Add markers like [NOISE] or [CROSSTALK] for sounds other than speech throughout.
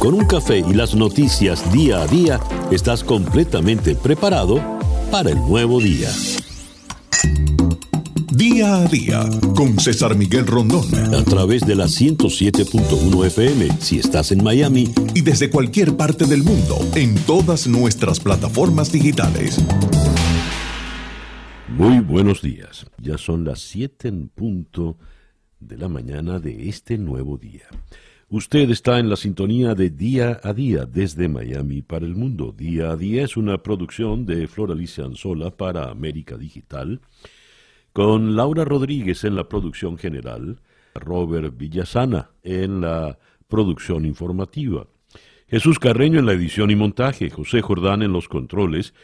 Con un café y las noticias día a día, estás completamente preparado para el nuevo día. Día a día con César Miguel Rondón. A través de la 107.1 FM si estás en Miami. Y desde cualquier parte del mundo en todas nuestras plataformas digitales. Muy buenos días. Ya son las 7 en punto de la mañana de este nuevo día. Usted está en la sintonía de Día a Día desde Miami para el mundo. Día a Día es una producción de Floralicia Anzola para América Digital, con Laura Rodríguez en la producción general, Robert Villasana en la producción informativa, Jesús Carreño en la edición y montaje, José Jordán en los controles,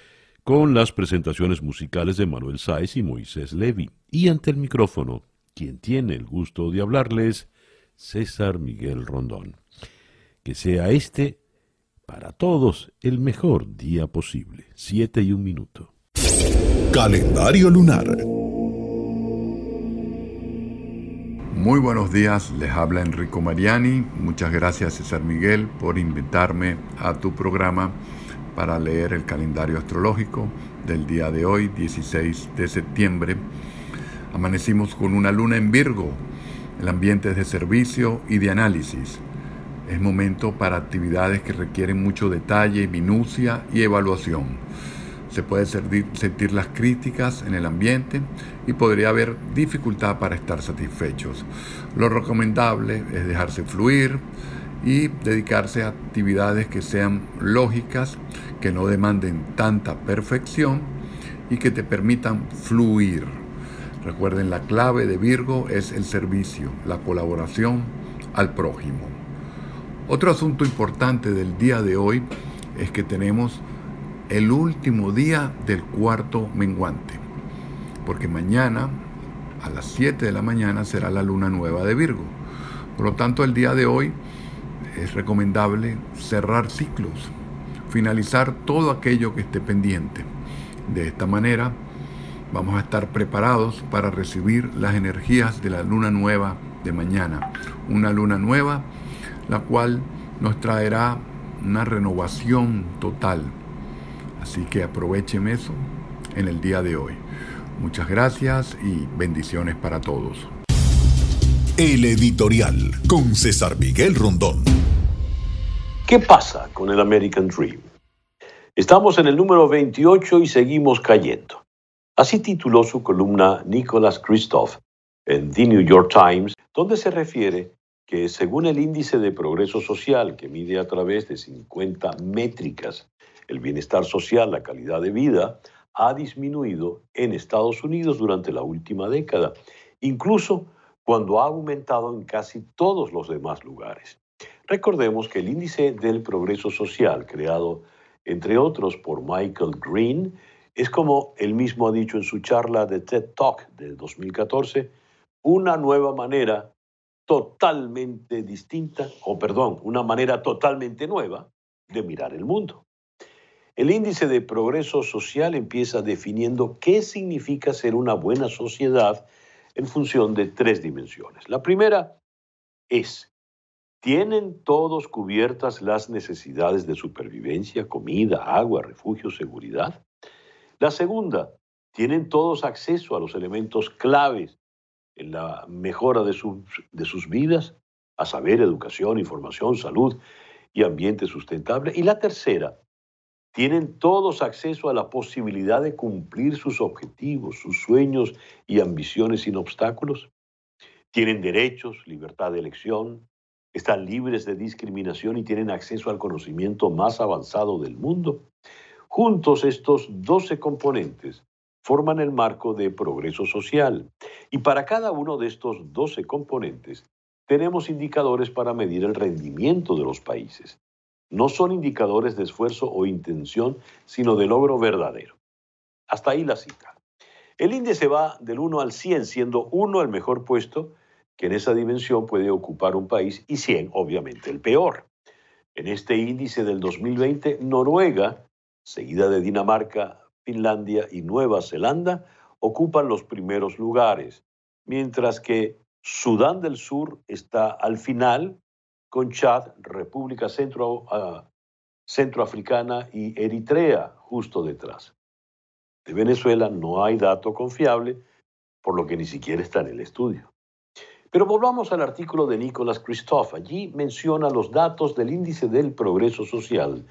con las presentaciones musicales de Manuel Sáez y Moisés Levi. Y ante el micrófono, quien tiene el gusto de hablarles, César Miguel Rondón. Que sea este, para todos, el mejor día posible. Siete y un minuto. Calendario lunar. Muy buenos días, les habla Enrico Mariani. Muchas gracias César Miguel por invitarme a tu programa para leer el calendario astrológico del día de hoy, 16 de septiembre. Amanecimos con una luna en Virgo, el ambiente es de servicio y de análisis. Es momento para actividades que requieren mucho detalle, minucia y evaluación. Se puede sentir las críticas en el ambiente y podría haber dificultad para estar satisfechos. Lo recomendable es dejarse fluir y dedicarse a actividades que sean lógicas, que no demanden tanta perfección y que te permitan fluir. Recuerden, la clave de Virgo es el servicio, la colaboración al prójimo. Otro asunto importante del día de hoy es que tenemos el último día del cuarto menguante, porque mañana a las 7 de la mañana será la luna nueva de Virgo. Por lo tanto, el día de hoy es recomendable cerrar ciclos, finalizar todo aquello que esté pendiente. De esta manera, vamos a estar preparados para recibir las energías de la luna nueva de mañana. Una luna nueva, la cual nos traerá una renovación total. Así que aprovechen eso en el día de hoy. Muchas gracias y bendiciones para todos. El editorial con César Miguel Rondón. ¿Qué pasa con el American Dream? Estamos en el número 28 y seguimos cayendo. Así tituló su columna Nicholas Christoph en The New York Times, donde se refiere que según el índice de progreso social que mide a través de 50 métricas el bienestar social, la calidad de vida, ha disminuido en Estados Unidos durante la última década, incluso cuando ha aumentado en casi todos los demás lugares. Recordemos que el índice del progreso social, creado entre otros por Michael Green, es como él mismo ha dicho en su charla de TED Talk de 2014, una nueva manera totalmente distinta, o perdón, una manera totalmente nueva de mirar el mundo. El índice de progreso social empieza definiendo qué significa ser una buena sociedad en función de tres dimensiones. La primera es, ¿tienen todos cubiertas las necesidades de supervivencia, comida, agua, refugio, seguridad? La segunda, tienen todos acceso a los elementos claves en la mejora de, de sus vidas, a saber, educación, información, salud y ambiente sustentable. Y la tercera, tienen todos acceso a la posibilidad de cumplir sus objetivos, sus sueños y ambiciones sin obstáculos. Tienen derechos, libertad de elección, están libres de discriminación y tienen acceso al conocimiento más avanzado del mundo. Juntos estos 12 componentes forman el marco de progreso social. Y para cada uno de estos 12 componentes tenemos indicadores para medir el rendimiento de los países. No son indicadores de esfuerzo o intención, sino de logro verdadero. Hasta ahí la cita. El índice va del 1 al 100, siendo 1 el mejor puesto que en esa dimensión puede ocupar un país y 100 obviamente el peor. En este índice del 2020, Noruega seguida de Dinamarca, Finlandia y Nueva Zelanda, ocupan los primeros lugares, mientras que Sudán del Sur está al final con Chad, República Centro, ah, Centroafricana y Eritrea justo detrás. De Venezuela no hay dato confiable, por lo que ni siquiera está en el estudio. Pero volvamos al artículo de Nicholas Christoph. Allí menciona los datos del índice del progreso social,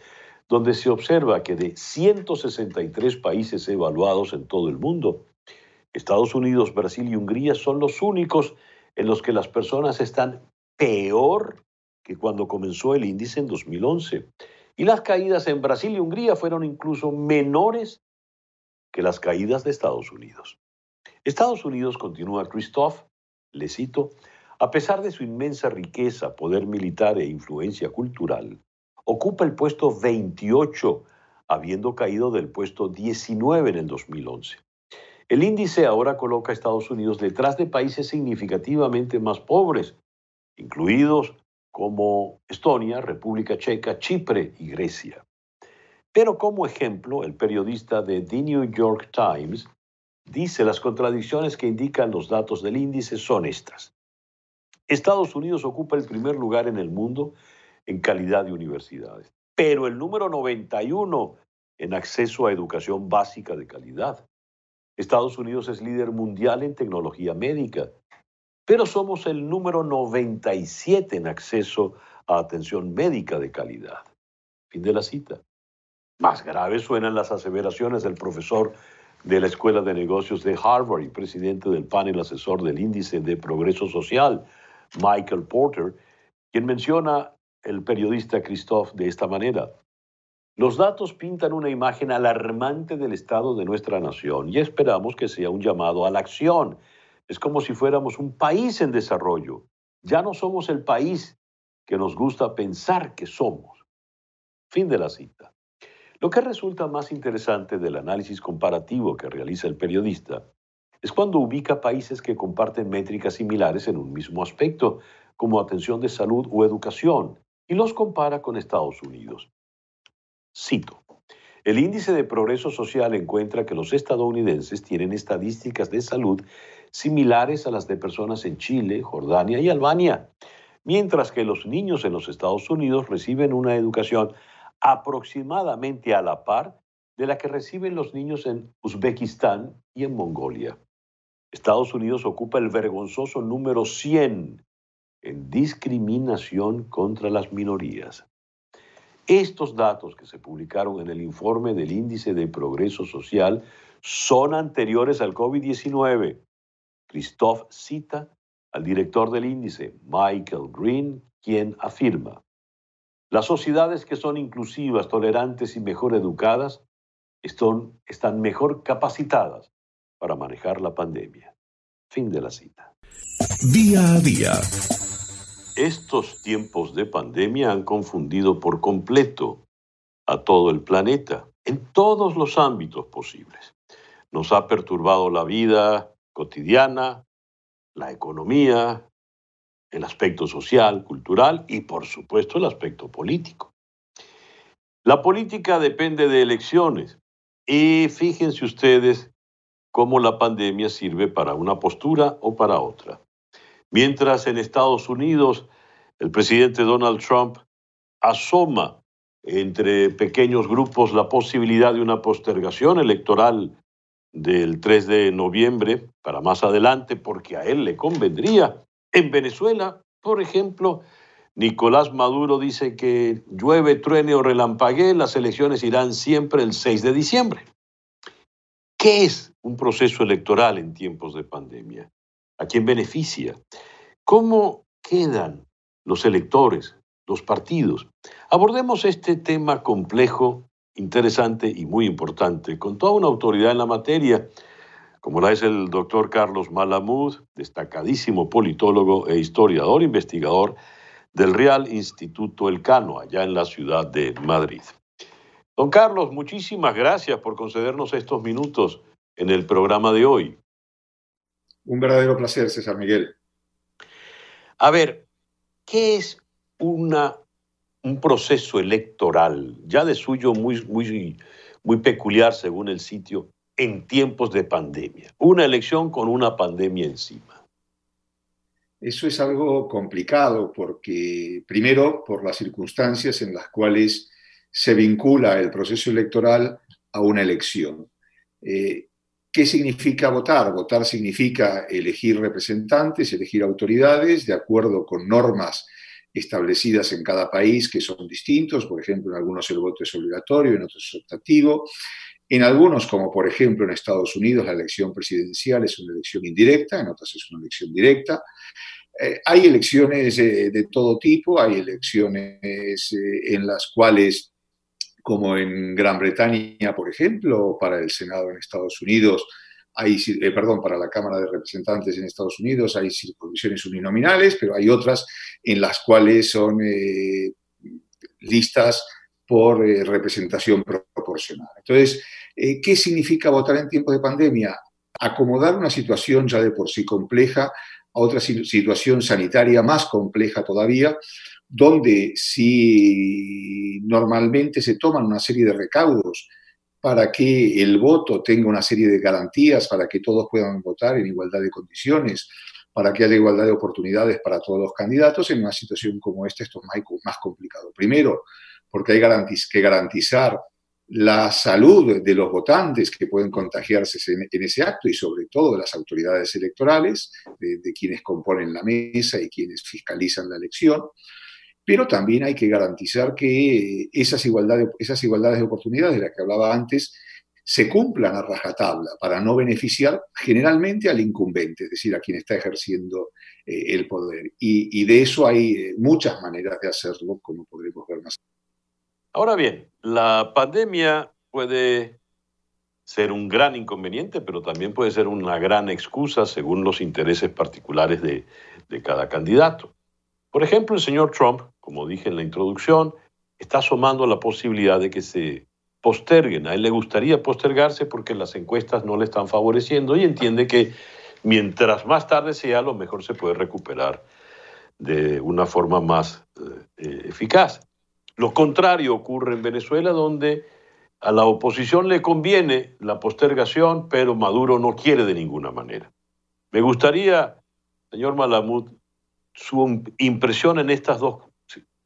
donde se observa que de 163 países evaluados en todo el mundo, Estados Unidos, Brasil y Hungría son los únicos en los que las personas están peor que cuando comenzó el índice en 2011. Y las caídas en Brasil y Hungría fueron incluso menores que las caídas de Estados Unidos. Estados Unidos, continúa Christoph, le cito, a pesar de su inmensa riqueza, poder militar e influencia cultural, ocupa el puesto 28, habiendo caído del puesto 19 en el 2011. El índice ahora coloca a Estados Unidos detrás de países significativamente más pobres, incluidos como Estonia, República Checa, Chipre y Grecia. Pero como ejemplo, el periodista de The New York Times dice las contradicciones que indican los datos del índice son estas. Estados Unidos ocupa el primer lugar en el mundo en calidad de universidades, pero el número 91 en acceso a educación básica de calidad. Estados Unidos es líder mundial en tecnología médica, pero somos el número 97 en acceso a atención médica de calidad. Fin de la cita. Más graves suenan las aseveraciones del profesor de la Escuela de Negocios de Harvard y presidente del panel asesor del Índice de Progreso Social, Michael Porter, quien menciona el periodista Christoph de esta manera. Los datos pintan una imagen alarmante del estado de nuestra nación y esperamos que sea un llamado a la acción. Es como si fuéramos un país en desarrollo. Ya no somos el país que nos gusta pensar que somos. Fin de la cita. Lo que resulta más interesante del análisis comparativo que realiza el periodista es cuando ubica países que comparten métricas similares en un mismo aspecto, como atención de salud o educación, y los compara con Estados Unidos. Cito. El índice de progreso social encuentra que los estadounidenses tienen estadísticas de salud similares a las de personas en Chile, Jordania y Albania, mientras que los niños en los Estados Unidos reciben una educación aproximadamente a la par de la que reciben los niños en Uzbekistán y en Mongolia. Estados Unidos ocupa el vergonzoso número 100 en discriminación contra las minorías. Estos datos que se publicaron en el informe del Índice de Progreso Social son anteriores al COVID-19. Christoph cita al director del índice, Michael Green, quien afirma, las sociedades que son inclusivas, tolerantes y mejor educadas están, están mejor capacitadas para manejar la pandemia. Fin de la cita. Día a día. Estos tiempos de pandemia han confundido por completo a todo el planeta en todos los ámbitos posibles. Nos ha perturbado la vida cotidiana, la economía, el aspecto social, cultural y por supuesto el aspecto político. La política depende de elecciones y fíjense ustedes cómo la pandemia sirve para una postura o para otra. Mientras en Estados Unidos el presidente Donald Trump asoma entre pequeños grupos la posibilidad de una postergación electoral del 3 de noviembre para más adelante porque a él le convendría. En Venezuela, por ejemplo, Nicolás Maduro dice que llueve, truene o relampaguee, las elecciones irán siempre el 6 de diciembre. ¿Qué es un proceso electoral en tiempos de pandemia? ¿A quién beneficia? ¿Cómo quedan los electores, los partidos? Abordemos este tema complejo, interesante y muy importante con toda una autoridad en la materia como la es el doctor Carlos Malamud, destacadísimo politólogo e historiador investigador del Real Instituto Elcano, allá en la ciudad de Madrid. Don Carlos, muchísimas gracias por concedernos estos minutos en el programa de hoy. Un verdadero placer, César Miguel. A ver, ¿qué es una, un proceso electoral, ya de suyo muy, muy, muy peculiar según el sitio, en tiempos de pandemia. Una elección con una pandemia encima. Eso es algo complicado porque, primero, por las circunstancias en las cuales se vincula el proceso electoral a una elección. Eh, ¿Qué significa votar? Votar significa elegir representantes, elegir autoridades de acuerdo con normas establecidas en cada país que son distintos. Por ejemplo, en algunos el voto es obligatorio, en otros es optativo. En algunos, como por ejemplo en Estados Unidos, la elección presidencial es una elección indirecta, en otras es una elección directa. Eh, hay elecciones eh, de todo tipo, hay elecciones en las cuales como en Gran Bretaña, por ejemplo, para el Senado en Estados Unidos, hay, eh, perdón, para la Cámara de Representantes en Estados Unidos hay circunscripciones uninominales, pero hay otras en las cuales son eh, listas por eh, representación proporcional. Entonces, ¿qué significa votar en tiempos de pandemia? Acomodar una situación ya de por sí compleja a otra situación sanitaria más compleja todavía, donde si normalmente se toman una serie de recaudos para que el voto tenga una serie de garantías, para que todos puedan votar en igualdad de condiciones, para que haya igualdad de oportunidades para todos los candidatos, en una situación como esta esto es más complicado. Primero, porque hay que garantizar la salud de los votantes que pueden contagiarse en, ese acto y sobre todo de las autoridades electorales, de, de quienes componen la mesa y quienes fiscalizan la elección pero también hay que garantizar que esas igualdades, esas igualdades de oportunidades de las que hablaba antes se cumplan a rajatabla para no beneficiar generalmente al incumbente, es decir, a quien está ejerciendo eh, el poder. Y, de eso hay eh, muchas maneras de hacerlo, como podremos ver más. Ahora bien, la pandemia puede ser un gran inconveniente, pero también puede ser una gran excusa según los intereses particulares de cada candidato. Por ejemplo, el señor Trump como dije en la introducción, está asomando la posibilidad de que se posterguen. A él le gustaría postergarse porque las encuestas no le están favoreciendo y entiende que mientras más tarde sea, lo mejor se puede recuperar de una forma más eh, eficaz. Lo contrario ocurre en Venezuela, donde a la oposición le conviene la postergación, pero Maduro no quiere de ninguna manera. Me gustaría, señor Malamud, su impresión en estas dos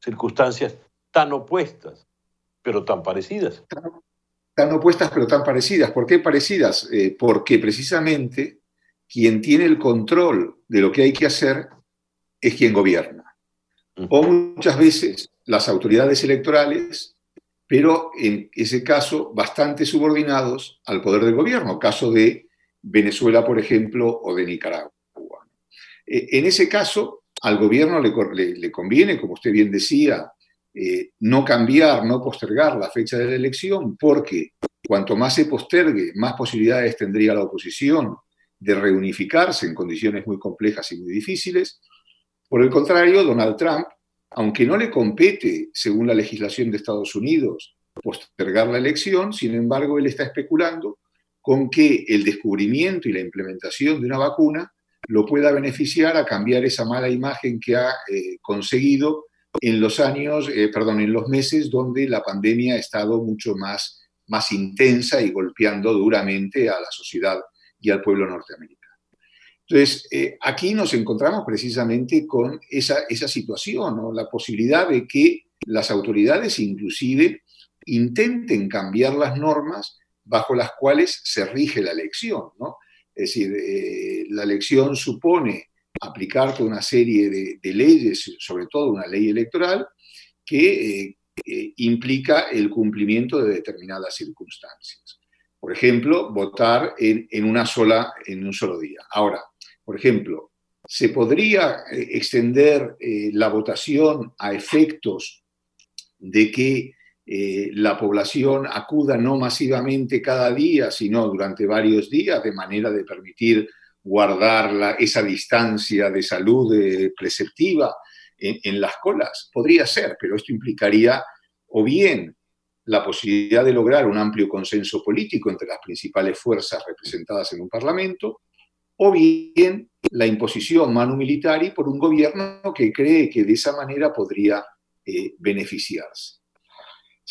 circunstancias tan opuestas, pero tan parecidas. Tan, opuestas, pero tan parecidas. ¿Por qué parecidas? Eh, porque precisamente quien tiene el control de lo que hay que hacer es quien gobierna. O muchas veces las autoridades electorales, pero en ese caso bastante subordinados al poder del gobierno, caso de Venezuela, por ejemplo, o de Nicaragua. Eh, en ese caso, al gobierno le, conviene, como usted bien decía, eh, no cambiar, no postergar la fecha de la elección, porque cuanto más se postergue, más posibilidades tendría la oposición de reunificarse en condiciones muy complejas y muy difíciles. Por el contrario, Donald Trump, aunque no le compete, según la legislación de Estados Unidos, postergar la elección, sin embargo, él está especulando con que el descubrimiento y la implementación de una vacuna lo pueda beneficiar a cambiar esa mala imagen que ha eh, conseguido en los años, eh, perdón, en los meses donde la pandemia ha estado mucho más, más intensa y golpeando duramente a la sociedad y al pueblo norteamericano. Entonces, eh, aquí nos encontramos precisamente con esa, esa situación, la posibilidad de que las autoridades inclusive intenten cambiar las normas bajo las cuales se rige la elección. ¿no? Es decir, eh, la elección supone aplicar una serie de, leyes, sobre todo una ley electoral, que eh, eh, implica el cumplimiento de determinadas circunstancias. Por ejemplo, votar en, una sola, en un solo día. Ahora, por ejemplo, ¿se podría extender la votación a efectos de que eh, la población acuda no masivamente cada día, sino durante varios días, de manera de permitir guardar esa distancia de salud eh, preceptiva en, las colas. Podría ser, pero esto implicaría o bien la posibilidad de lograr un amplio consenso político entre las principales fuerzas representadas en un Parlamento, o bien la imposición manu militari por un gobierno que cree que de esa manera podría eh, beneficiarse.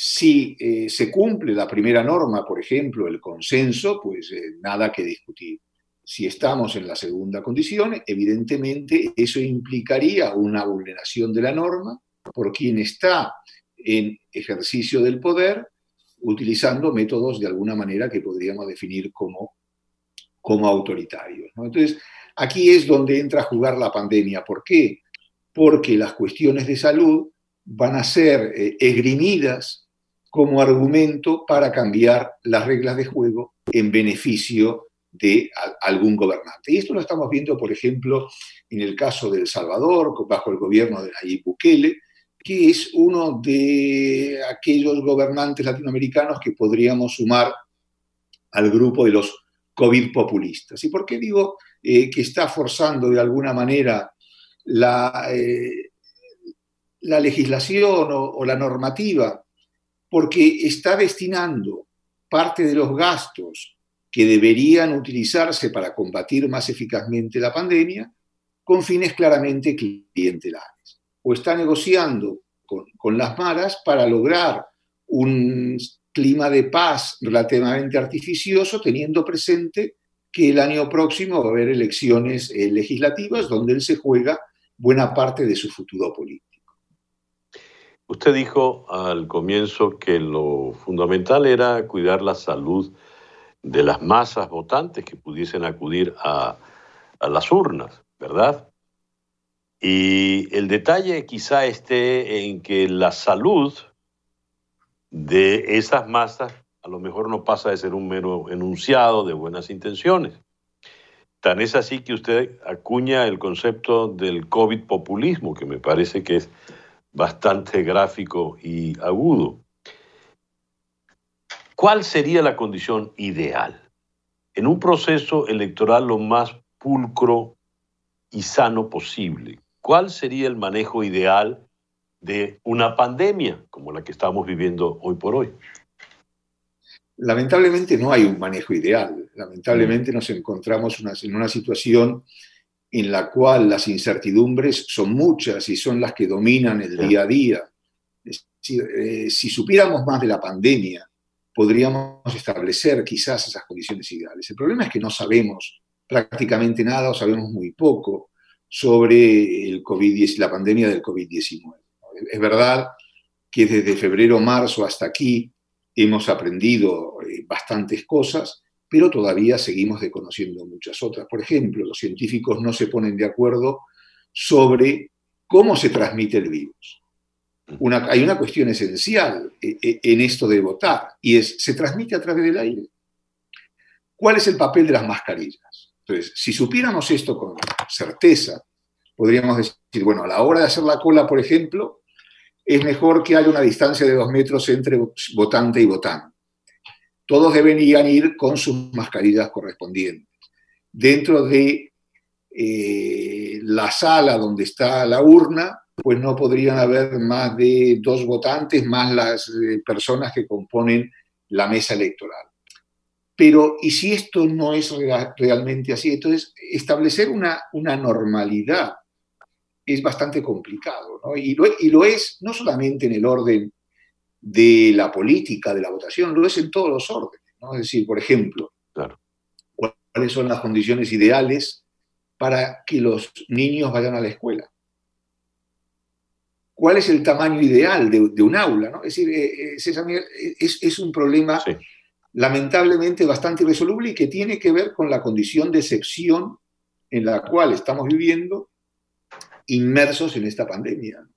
Si eh, se cumple la primera norma, por ejemplo, el consenso, pues eh, nada que discutir. Si estamos en la segunda condición, evidentemente eso implicaría una vulneración de la norma por quien está en ejercicio del poder utilizando métodos de alguna manera que podríamos definir como, como autoritarios. Entonces, aquí es donde entra a jugar la pandemia. ¿Por qué? Porque las cuestiones de salud van a ser eh, esgrimidas como argumento para cambiar las reglas de juego en beneficio de algún gobernante. Y esto lo estamos viendo, por ejemplo, en el caso de El Salvador, bajo el gobierno de Nayib Bukele, que es uno de aquellos gobernantes latinoamericanos que podríamos sumar al grupo de los COVID populistas. ¿Y por qué digo eh, que está forzando de alguna manera la, eh, la legislación o la normativa? Porque está destinando parte de los gastos que deberían utilizarse para combatir más eficazmente la pandemia con fines claramente clientelares. O está negociando con, las maras para lograr un clima de paz relativamente artificioso, teniendo presente que el año próximo va a haber elecciones eh, legislativas donde él se juega buena parte de su futuro político. Usted dijo al comienzo que lo fundamental era cuidar la salud de las masas votantes que pudiesen acudir a, las urnas, ¿verdad? Y el detalle quizá esté en que la salud de esas masas a lo mejor no pasa de ser un mero enunciado de buenas intenciones. Tan es así que usted acuña el concepto del COVID populismo, que me parece que es bastante gráfico y agudo. ¿Cuál sería la condición ideal? En un proceso electoral lo más pulcro y sano posible. ¿Cuál sería el manejo ideal de una pandemia como la que estamos viviendo hoy por hoy? Lamentablemente no hay un manejo ideal. Lamentablemente mm. nos encontramos en una situación en la cual las incertidumbres son muchas y son las que dominan el día a día. Eh, si supiéramos más de la pandemia, podríamos establecer quizás esas condiciones ideales. El problema es que no sabemos prácticamente nada o sabemos muy poco sobre el COVID la pandemia del COVID-19. Es verdad que desde febrero, marzo hasta aquí hemos aprendido eh, bastantes cosas, pero todavía seguimos desconociendo muchas otras. Por ejemplo, los científicos no se ponen de acuerdo sobre cómo se transmite el virus hay una cuestión esencial eh, eh, en esto de votar y es, ¿se transmite a través del aire? ¿Cuál es el papel de las mascarillas? Entonces, si supiéramos esto con certeza, podríamos decir, bueno, a la hora de hacer la cola, por ejemplo, es mejor que haya una distancia de dos metros entre votante y votante. Todos deberían ir con sus mascarillas correspondientes. Dentro de eh, la sala donde está la urna, pues no podrían haber más de dos votantes más las eh, personas que componen la mesa electoral. Pero, ¿y si esto no es realmente así? Entonces, establecer una, una normalidad es bastante complicado, ¿no? y, lo, y lo es no solamente en el orden de la política, de la votación, lo es en todos los órdenes. ¿no? Es decir, por ejemplo, claro. cuáles son las condiciones ideales para que los niños vayan a la escuela cuál es el tamaño ideal de, un aula. ¿no? Es decir, eh, eh, es, un problema lamentablemente bastante irresoluble y que tiene que ver con la condición de excepción en la cual estamos viviendo inmersos en esta pandemia.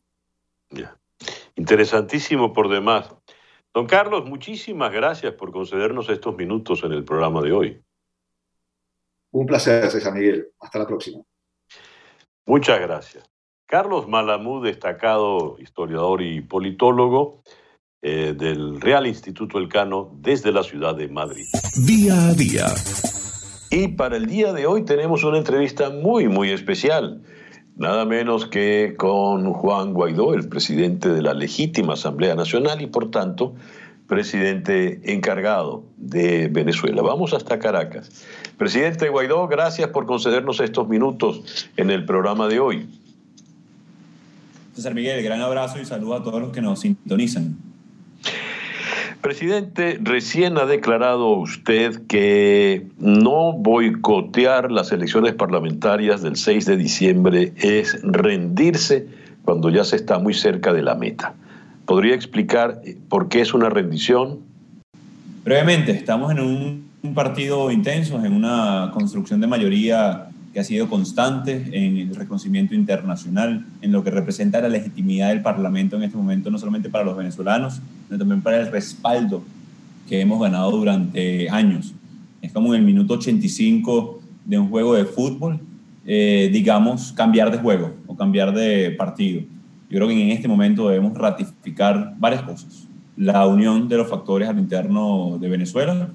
Interesantísimo por demás. Don Carlos, muchísimas gracias por concedernos estos minutos en el programa de hoy. Un placer, César Miguel. Hasta la próxima. Muchas gracias. Carlos Malamud, destacado historiador y politólogo eh, del Real Instituto Elcano desde la ciudad de Madrid. Día a día. Y para el día de hoy tenemos una entrevista muy, muy especial. Nada menos que con Juan Guaidó, el presidente de la legítima Asamblea Nacional y por tanto presidente encargado de Venezuela. Vamos hasta Caracas. Presidente Guaidó, gracias por concedernos estos minutos en el programa de hoy. César Miguel, gran abrazo y saludo a todos los que nos sintonizan. Presidente, recién ha declarado usted que no boicotear las elecciones parlamentarias del 6 de diciembre es rendirse cuando ya se está muy cerca de la meta. ¿Podría explicar por qué es una rendición? Brevemente, estamos en un partido intenso, en una construcción de mayoría que ha sido constante en el reconocimiento internacional, en lo que representa la legitimidad del Parlamento en este momento, no solamente para los venezolanos, sino también para el respaldo que hemos ganado durante años. Es como en el minuto 85 de un juego de fútbol, eh, digamos, cambiar de juego o cambiar de partido. Yo creo que en este momento debemos ratificar varias cosas. La unión de los factores al interno de Venezuela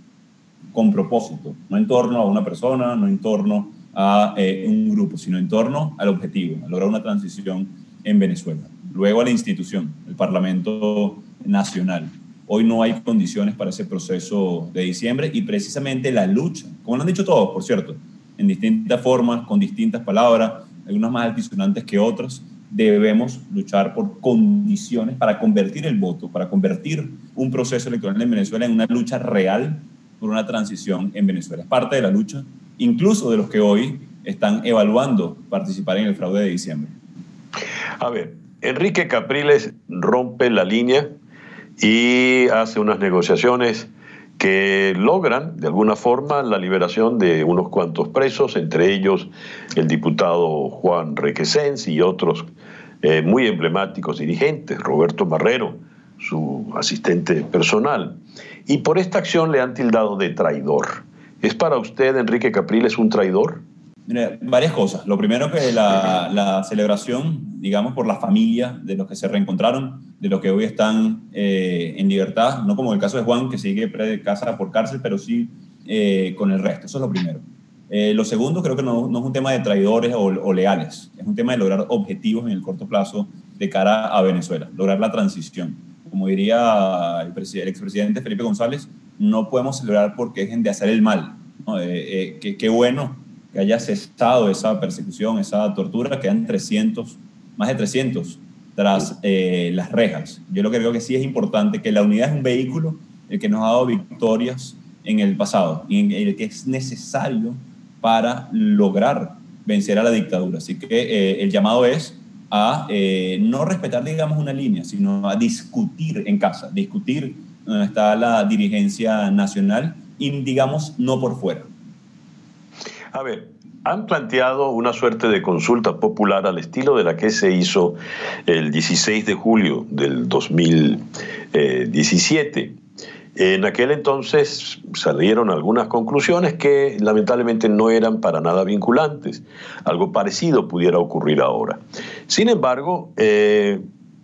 con propósito, no en torno a una persona, no en torno a eh, un grupo, sino en torno al objetivo, a lograr una transición en Venezuela. Luego a la institución, el Parlamento Nacional. Hoy no hay condiciones para ese proceso de diciembre y precisamente la lucha, como lo han dicho todos, por cierto, en distintas formas, con distintas palabras, algunas más altisonantes que otras, debemos luchar por condiciones para convertir el voto, para convertir un proceso electoral en Venezuela en una lucha real por una transición en Venezuela. Es parte de la lucha incluso de los que hoy están evaluando participar en el fraude de diciembre. A ver, Enrique Capriles rompe la línea y hace unas negociaciones que logran de alguna forma la liberación de unos cuantos presos, entre ellos el diputado Juan Requesens y otros eh, muy emblemáticos dirigentes, Roberto Barrero, su asistente personal. Y por esta acción le han tildado de traidor. ¿Es para usted, Enrique Capriles, un traidor? varias cosas. Lo primero que la, celebración, digamos, por la familia de los que se reencontraron, de los que hoy están eh, en libertad, no como el caso de Juan, que sigue de casa por cárcel, pero sí eh, con el resto. Eso es lo primero. Eh, lo segundo, creo que no, es un tema de traidores o, leales, es un tema de lograr objetivos en el corto plazo de cara a Venezuela, lograr la transición. Como diría el, el expresidente Felipe González, no podemos celebrar porque dejen de hacer el mal. Eh, eh, qué bueno que haya cesado esa persecución, esa tortura, quedan 300, más de 300 tras eh, las rejas. Yo lo que creo que sí es importante que la unidad es un vehículo el que nos ha dado victorias en el pasado y el que es necesario para lograr vencer a la dictadura. Así que el llamado es a no respetar, digamos, una línea, sino a discutir en casa, discutir donde está la dirigencia nacional y digamos no por fuera. A ver, han planteado una suerte de consulta popular al estilo de la que se hizo el 16 de julio del 2017. En aquel entonces salieron algunas conclusiones que lamentablemente no eran para nada vinculantes. Algo parecido pudiera ocurrir ahora. Sin embargo, eh,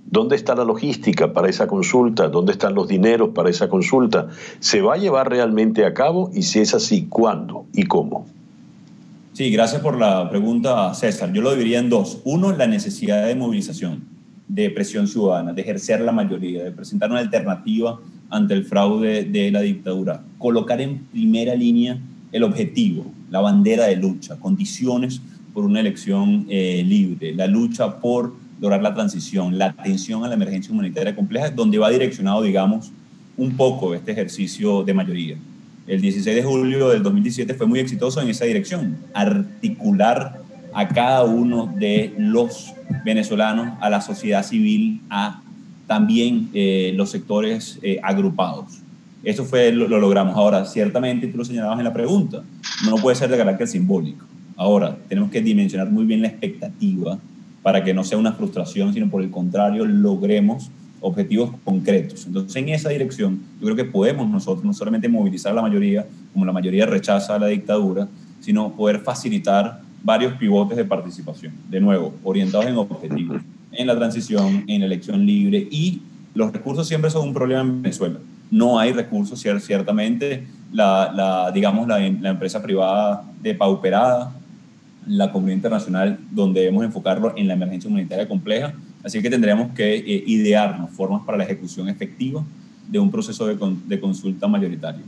¿Dónde está la logística para esa consulta? ¿Dónde están los dineros para esa consulta? ¿Se va a llevar realmente a cabo? Y si es así, ¿cuándo y cómo? Sí, gracias por la pregunta, César. Yo lo dividiría en dos. Uno, la necesidad de movilización, de presión ciudadana, de ejercer la mayoría, de presentar una alternativa ante el fraude de la dictadura. Colocar en primera línea el objetivo, la bandera de lucha, condiciones por una elección eh, libre, la lucha por lograr la transición, la atención a la emergencia humanitaria compleja, donde va direccionado, digamos, un poco este ejercicio de mayoría. El 16 de julio del 2017 fue muy exitoso en esa dirección, articular a cada uno de los venezolanos, a la sociedad civil, a también eh, los sectores eh, agrupados. Eso fue, lo, lo, logramos. Ahora, ciertamente, tú lo señalabas en la pregunta, no puede ser de carácter simbólico. Ahora, tenemos que dimensionar muy bien la expectativa para que no sea una frustración, sino por el contrario, logremos objetivos concretos. Entonces, en esa dirección, yo creo que podemos nosotros no solamente movilizar a la mayoría, como la mayoría rechaza la dictadura, sino poder facilitar varios pivotes de participación, de nuevo, orientados en objetivos, en la transición, en la elección libre y los recursos siempre son un problema en Venezuela. No hay recursos, ciertamente, la, digamos, la, la empresa privada depauperada, la comunidad internacional donde debemos enfocarlo en la emergencia humanitaria compleja. Así que tendremos que eh, idearnos formas para la ejecución efectiva de un proceso de, de consulta mayoritario.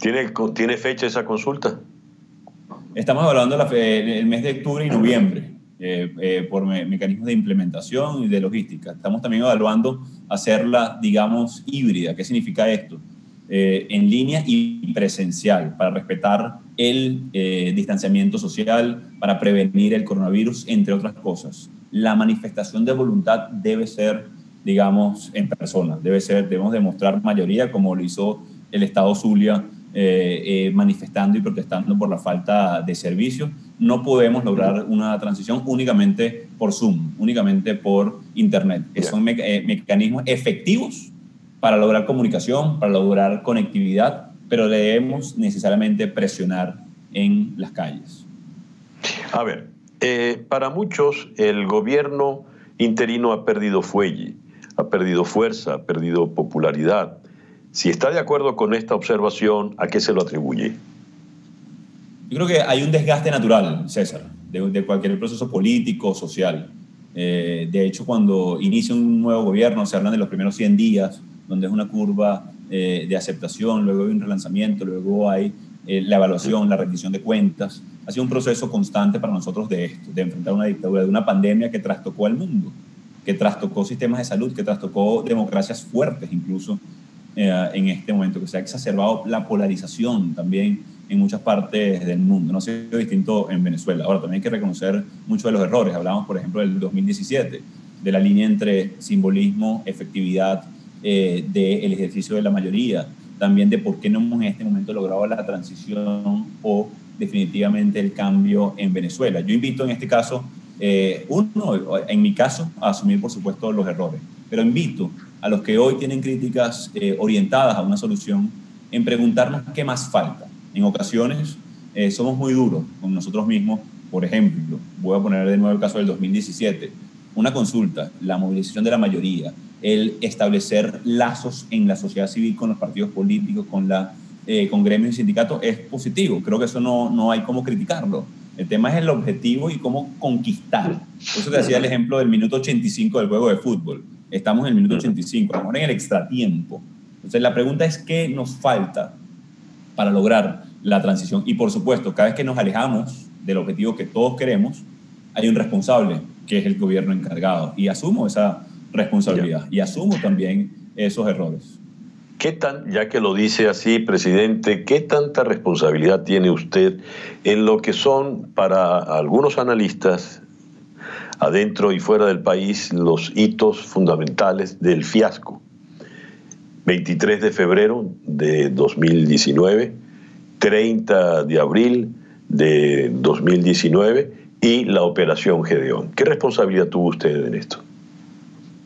¿Tiene, ¿Tiene fecha esa consulta? Estamos evaluando la el mes de octubre y noviembre. por mecanismos de implementación y de logística. Estamos también evaluando hacerla, digamos, híbrida. ¿Qué significa esto? En línea y presencial, para respetar el distanciamiento social, para prevenir el coronavirus, entre otras cosas. La manifestación de voluntad debe ser digamos, en persona. Debe ser, debemos demostrar mayoría, como lo hizo el Estado Zulia, eh, eh, manifestando y protestando por la falta de servicios. No podemos lograr una transición únicamente por Zoom, únicamente por Internet, que son eh, mecanismos efectivos para lograr comunicación, para lograr conectividad, pero debemos necesariamente presionar en las calles. A ver, para muchos el gobierno interino ha perdido fuelle ha perdido fuerza, ha perdido popularidad. Si está de acuerdo con esta observación, ¿a qué se lo atribuye? Yo creo que hay un desgaste natural, César, de, cualquier proceso político, social. Eh, de hecho, cuando inicia un nuevo gobierno, se hablan de los primeros 100 días, donde es una curva eh, de aceptación, luego hay un relanzamiento, luego hay eh, la evaluación, la rendición de cuentas. Ha sido un proceso constante para nosotros de esto, de enfrentar una dictadura, de una pandemia que trastocó al mundo que trastocó sistemas de salud, que trastocó democracias fuertes incluso eh, en este momento, que se ha exacerbado la polarización también en muchas partes del mundo. No ha sido distinto en Venezuela. Ahora, también hay que reconocer muchos de los errores. Hablamos, por ejemplo, del 2017, de la línea entre simbolismo, efectividad eh, del ejercicio de la mayoría, también de por qué no hemos en este momento logrado la transición o definitivamente el cambio en Venezuela. Yo invito en este caso eh, uno, en mi caso, a asumir, por supuesto, los errores. Pero invito a los que hoy tienen críticas eh, orientadas a una solución en preguntarnos qué más falta. En ocasiones eh, somos muy duros con nosotros mismos. Por ejemplo, voy a poner de nuevo el caso del 2017. Una consulta, la movilización de la mayoría, el establecer lazos en la sociedad civil con los partidos políticos, con, la, con gremios y sindicatos es positivo. Creo que eso no, no hay cómo criticarlo el tema es el objetivo y cómo conquistar. Por eso te hacía el ejemplo del minuto 85 del juego de fútbol. Estamos en el minuto 85, estamos en el extratiempo. Entonces la pregunta es qué nos falta para lograr la transición. Y por supuesto, cada vez que nos alejamos del objetivo que todos queremos, hay un responsable, que es el gobierno encargado. Y asumo esa responsabilidad y asumo también esos errores. ¿Qué tan, ya que lo dice así, presidente, qué tanta responsabilidad tiene usted en lo que son para algunos analistas adentro y fuera del país los hitos fundamentales del fiasco? 23 de febrero de 2019, 30 de abril de 2019 y la operación Gedeón. ¿Qué responsabilidad tuvo usted en esto?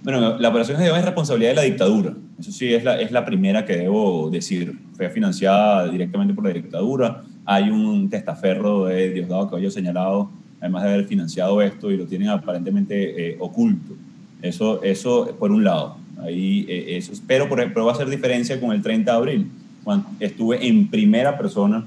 Bueno, la operación Gedeón es responsabilidad de la dictadura. Eso sí, es la, es la primera que debo decir. Fue financiada directamente por la dictadura. Hay un testaferro de Diosdado Caballo señalado, además de haber financiado esto, y lo tienen aparentemente eh, oculto. Eso, eso por un lado. Ahí, eh, eso, pero, por, pero va a hacer diferencia con el 30 de abril, cuando estuve en primera persona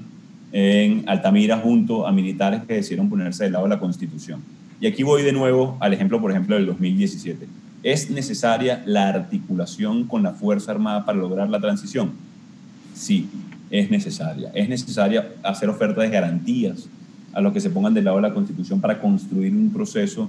en Altamira junto a militares que decidieron ponerse del lado de la Constitución. Y aquí voy de nuevo al ejemplo, por ejemplo, del 2017 ¿Es necesaria la articulación con la Fuerza Armada para lograr la transición? Sí, es necesaria. Es necesaria hacer ofertas de garantías a los que se pongan del lado de la Constitución para construir un proceso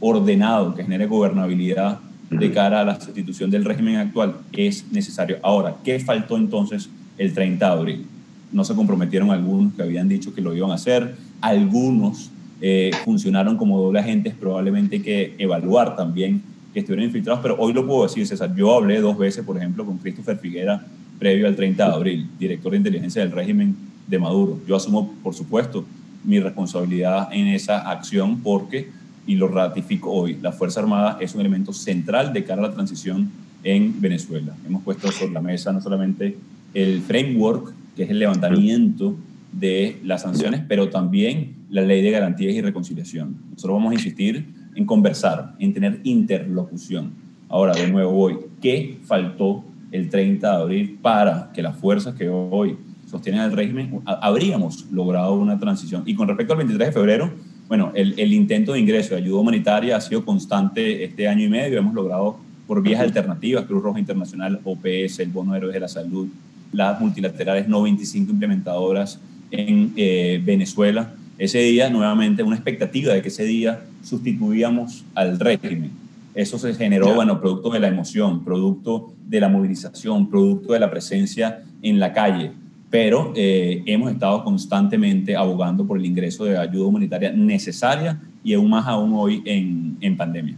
ordenado que genere gobernabilidad de cara a la sustitución del régimen actual. Es necesario. Ahora, ¿qué faltó entonces el 30 de abril? No se comprometieron algunos que habían dicho que lo iban a hacer, algunos eh, funcionaron como doble agentes, probablemente hay que evaluar también que estuvieron infiltrados, pero hoy lo puedo decir, César. Yo hablé dos veces, por ejemplo, con Christopher Figuera previo al 30 de abril, director de inteligencia del régimen de Maduro. Yo asumo, por supuesto, mi responsabilidad en esa acción porque, y lo ratifico hoy, la Fuerza Armada es un elemento central de cara a la transición en Venezuela. Hemos puesto sobre la mesa no solamente el framework, que es el levantamiento de las sanciones, pero también la ley de garantías y reconciliación. Nosotros vamos a insistir en conversar, en tener interlocución. Ahora, de nuevo voy, ¿qué faltó el 30 de abril para que las fuerzas que hoy sostienen el régimen habríamos logrado una transición? Y con respecto al 23 de febrero, bueno, el, el intento de ingreso de ayuda humanitaria ha sido constante este año y medio. Hemos logrado por vías alternativas, Cruz Roja Internacional, OPS, el Bono Héroes de la Salud, las multilaterales no 25 implementadoras en eh, Venezuela. Ese día, nuevamente, una expectativa de que ese día sustituíamos al régimen. Eso se generó, bueno, producto de la emoción, producto de la movilización, producto de la presencia en la calle. Pero eh, hemos estado constantemente abogando por el ingreso de ayuda humanitaria necesaria y aún más aún hoy en, en pandemia.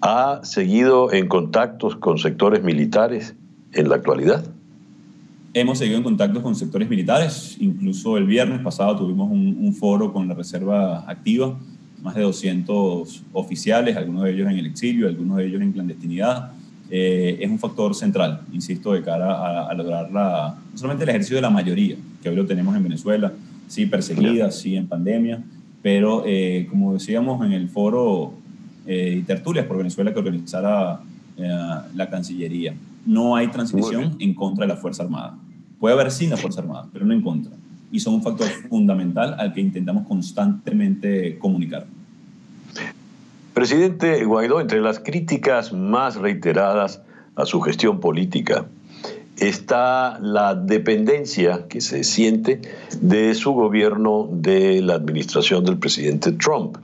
¿Ha seguido en contactos con sectores militares en la actualidad? Hemos seguido en contacto con sectores militares, incluso el viernes pasado tuvimos un, foro con la Reserva Activa, más de 200 oficiales, algunos de ellos en el exilio, algunos de ellos en clandestinidad. Eh, es un factor central, insisto, de cara a, lograr la, no solamente el ejercicio de la mayoría, que hoy lo tenemos en Venezuela, sí perseguida, sí en pandemia, pero eh, como decíamos en el foro eh, y tertulias por Venezuela que organizara la Cancillería, no hay transición en contra de la Fuerza Armada. Puede haber sin la Fuerza Armada, pero no en contra. Y son un factor fundamental al que intentamos constantemente comunicar. Presidente Guaidó, entre las críticas más reiteradas a su gestión política está la dependencia que se siente de su gobierno de la administración del presidente Trump.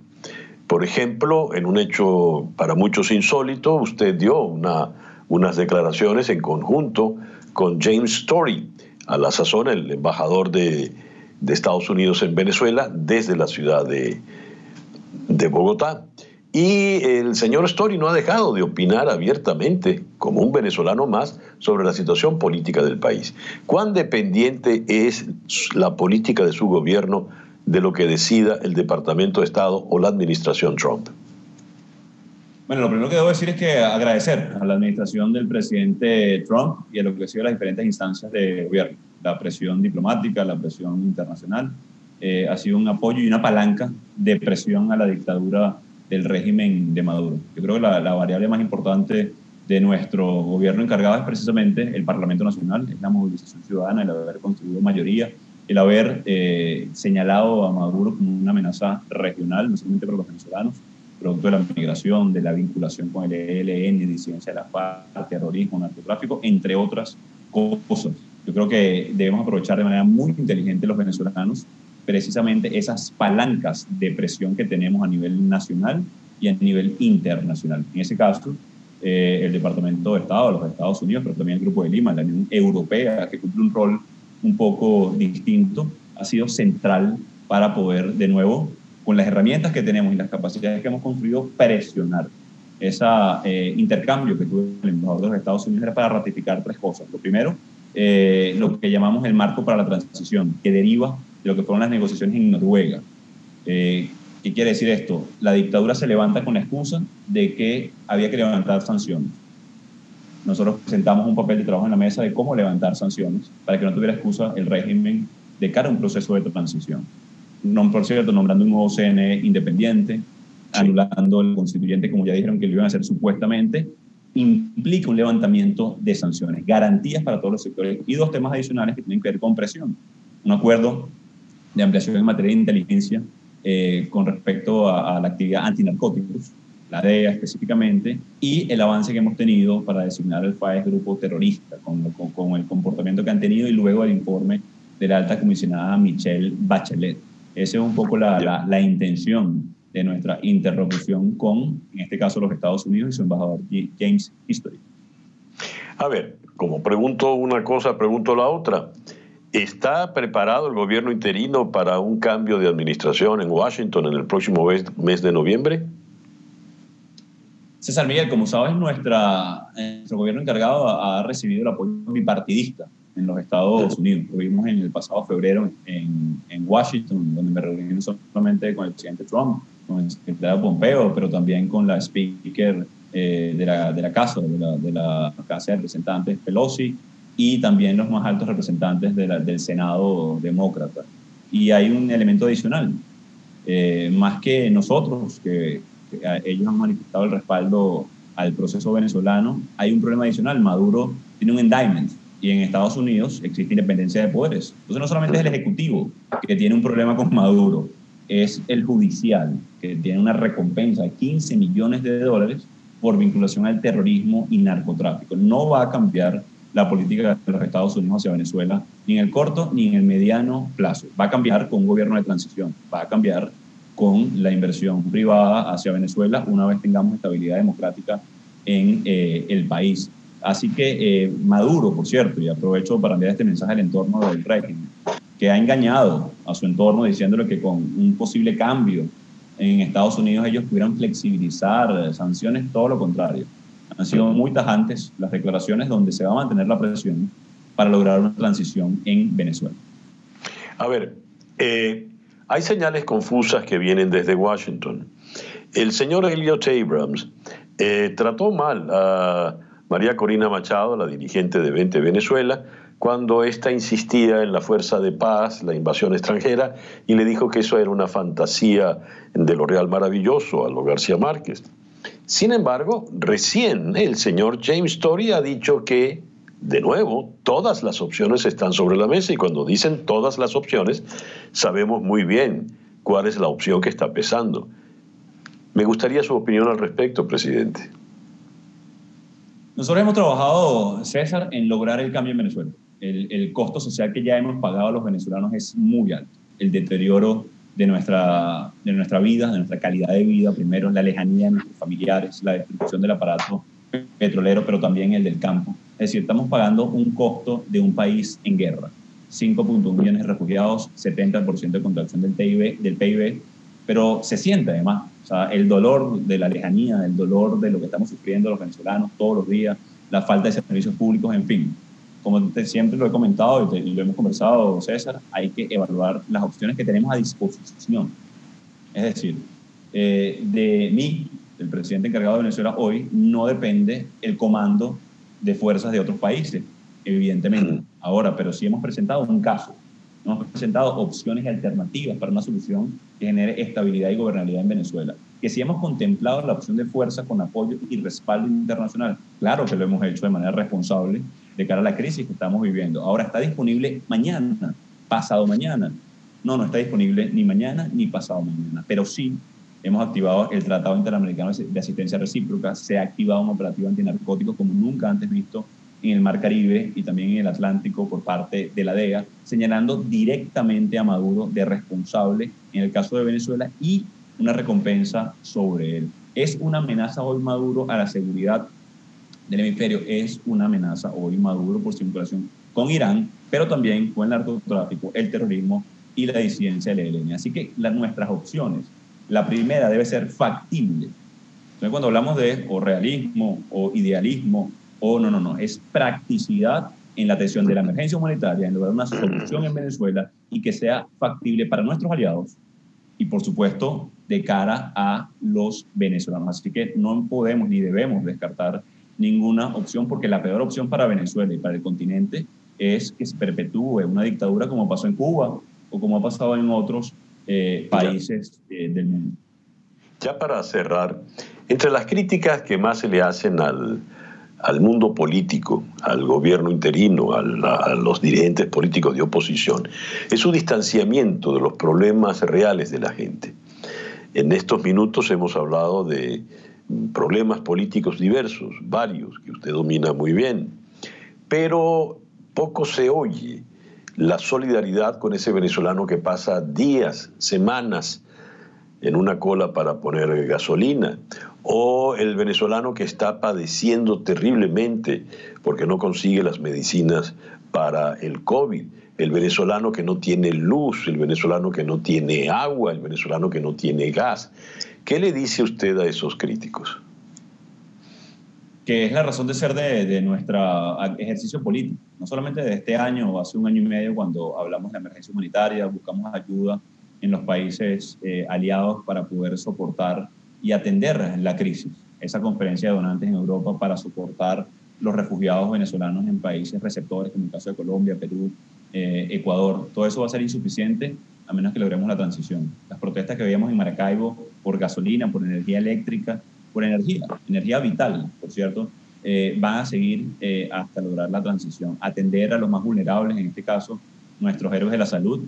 Por ejemplo, en un hecho para muchos insólito, usted dio una unas declaraciones en conjunto con James Story, a la sazón el embajador de, Estados Unidos en Venezuela desde la ciudad de, de Bogotá. Y el señor Story no ha dejado de opinar abiertamente, como un venezolano más, sobre la situación política del país. ¿Cuán dependiente es la política de su gobierno de lo que decida el Departamento de Estado o la administración Trump? Bueno, lo primero que debo decir es que agradecer a la administración del presidente Trump y a lo que ha sido las diferentes instancias de gobierno. La presión diplomática, la presión internacional, eh, ha sido un apoyo y una palanca de presión a la dictadura del régimen de Maduro. Yo creo que la, variable más importante de nuestro gobierno encargado es precisamente el Parlamento Nacional, es la movilización ciudadana, el haber construido mayoría, el haber eh, señalado a Maduro como una amenaza regional, no solamente para los venezolanos, producto de la migración, de la vinculación con el ELN, disidencia de la FARC, terrorismo, narcotráfico, entre otras cosas. Yo creo que debemos aprovechar de manera muy inteligente los venezolanos precisamente esas palancas de presión que tenemos a nivel nacional y a nivel internacional. En ese caso, eh, el Departamento de Estado de los Estados Unidos, pero también el Grupo de Lima, la Unión Europea, que cumple un rol un poco distinto, ha sido central para poder de nuevo con las herramientas que tenemos y las capacidades que hemos construido, presionar. Ese eh, intercambio que tuve el embajador de los Estados Unidos era para ratificar tres cosas. Lo primero, eh, lo que llamamos el marco para la transición, que deriva de lo que fueron las negociaciones en Noruega. Eh, ¿Qué quiere decir esto? La dictadura se levanta con la excusa de que había que levantar sanciones. Nosotros presentamos un papel de trabajo en la mesa de cómo levantar sanciones para que no tuviera excusa el régimen de cara a un proceso de transición no, por cierto, nombrando un nuevo CNE independiente, anulando el constituyente, como ya dijeron que lo iban a hacer supuestamente, implica un levantamiento de sanciones, garantías para todos los sectores y dos temas adicionales que tienen que ver con presión. Un acuerdo de ampliación en materia de inteligencia eh, con respecto a, la actividad antinarcóticos, la DEA específicamente, y el avance que hemos tenido para designar el FAES grupo terrorista, con, con, con el comportamiento que han tenido y luego el informe de la alta comisionada Michelle Bachelet. Esa es un poco la, la, intención de nuestra interlocución con, en este caso, los Estados Unidos y su embajador James History. A ver, como pregunto una cosa, pregunto la otra. ¿Está preparado el gobierno interino para un cambio de administración en Washington en el próximo mes, de noviembre? César Miguel, como sabes, nuestra, nuestro gobierno encargado ha recibido el apoyo bipartidista en los Estados Unidos. Lo vimos en el pasado febrero en, en Washington, donde me reuní solamente con el presidente Trump, con el secretario Pompeo, pero también con la speaker eh, de, la, Casa, de la, Casa de Representantes Pelosi, y también los más altos representantes de del Senado demócrata. Y hay un elemento adicional, eh, más que nosotros, que, que ellos han manifestado el respaldo al proceso venezolano, hay un problema adicional. Maduro tiene un indictment, y en Estados Unidos existe independencia de poderes. Entonces no solamente es el Ejecutivo que tiene un problema con Maduro, es el judicial que tiene una recompensa de 15 millones de dólares por vinculación al terrorismo y narcotráfico. No va a cambiar la política de los Estados Unidos hacia Venezuela ni en el corto ni en el mediano plazo. Va a cambiar con un gobierno de transición, va a cambiar con la inversión privada hacia Venezuela una vez tengamos estabilidad democrática en eh, el país. Así que eh, Maduro, por cierto, y aprovecho para enviar este mensaje al entorno del régimen, que ha engañado a su entorno diciéndole que con un posible cambio en Estados Unidos ellos pudieran flexibilizar sanciones, todo lo contrario. Han sido muy tajantes las declaraciones donde se va a mantener la presión para lograr una transición en Venezuela. A ver, eh, hay señales confusas que vienen desde Washington. El señor Elliot Abrams eh, trató mal a María Corina Machado, la dirigente de 20 Venezuela, cuando ésta insistía en la fuerza de paz, la invasión extranjera, y le dijo que eso era una fantasía de lo real maravilloso a lo García Márquez. Sin embargo, recién el señor James Story ha dicho que, de nuevo, todas las opciones están sobre la mesa y cuando dicen todas las opciones, sabemos muy bien cuál es la opción que está pesando. Me gustaría su opinión al respecto, presidente. Nosotros hemos trabajado, César, en lograr el cambio en Venezuela. El, costo social que ya hemos pagado a los venezolanos es muy alto. El deterioro de nuestra, de nuestra vida, de nuestra calidad de vida, primero la lejanía de nuestros familiares, la destrucción del aparato petrolero, pero también el del campo. Es decir, estamos pagando un costo de un país en guerra. 5.1 millones de refugiados, 70% de contracción del PIB, del PIB, pero se siente además el dolor de la lejanía, el dolor de lo que estamos sufriendo los venezolanos todos los días, la falta de servicios públicos, en fin. Como siempre lo he comentado y, lo hemos conversado, César, hay que evaluar las opciones que tenemos a disposición. Es decir, eh, de mí, el presidente encargado de Venezuela hoy, no depende el comando de fuerzas de otros países, evidentemente. Ahora, pero sí hemos presentado un caso Hemos presentado opciones alternativas para una solución que genere estabilidad y gobernabilidad en Venezuela. Que si hemos contemplado la opción de fuerza con apoyo y respaldo internacional, claro que lo hemos hecho de manera responsable de cara a la crisis que estamos viviendo. Ahora está disponible mañana, pasado mañana. No, no está disponible ni mañana ni pasado mañana, pero sí hemos activado el Tratado Interamericano de Asistencia Recíproca, se ha activado un operativo antinarcótico como nunca antes visto en el Mar Caribe y también en el Atlántico por parte de la DEA, señalando directamente a Maduro de responsable en el caso de Venezuela y una recompensa sobre él. Es una amenaza hoy Maduro a la seguridad del hemisferio, es una amenaza hoy Maduro por su vinculación con Irán, pero también con el narcotráfico, el terrorismo y la disidencia del ELN. Así que las, nuestras opciones, la primera debe ser factible. Entonces, cuando hablamos de o realismo o idealismo o no, no, no, es practicidad en la atención de la emergencia humanitaria, en lograr una solución en Venezuela y que sea factible para nuestros aliados y, por supuesto, de cara a los venezolanos. Así que no podemos ni debemos descartar ninguna opción porque la peor opción para Venezuela y para el continente es que se perpetúe una dictadura como pasó en Cuba o como ha pasado en otros eh, países eh, del mundo. Ya para cerrar, entre las críticas que más se le hacen al, al mundo político, al gobierno interino, a, los dirigentes políticos de oposición, es un distanciamiento de los problemas reales de la gente. En estos minutos hemos hablado de problemas políticos diversos, varios, que usted domina muy bien, pero poco se oye la solidaridad con ese venezolano que pasa días, semanas en una cola para poner gasolina, o el venezolano que está padeciendo terriblemente porque no consigue las medicinas para el COVID, el venezolano que no tiene luz, el venezolano que no tiene agua, el venezolano que no tiene gas. ¿Qué le dice usted a esos críticos? Que es la razón de ser de, nuestro ejercicio político, no solamente de este año o hace un año y medio cuando hablamos de emergencia humanitaria, buscamos ayuda en los países eh, aliados para poder soportar y atender la crisis. Esa conferencia de donantes en Europa para soportar los refugiados venezolanos en países receptores, como el caso de Colombia, Perú, eh, Ecuador. Todo eso va a ser insuficiente a menos que logremos la transición. Las protestas que veíamos en Maracaibo por gasolina, por energía eléctrica, por energía, energía vital, por cierto, eh, van a seguir eh, hasta lograr la transición. Atender a los más vulnerables, en este caso, nuestros héroes de la salud,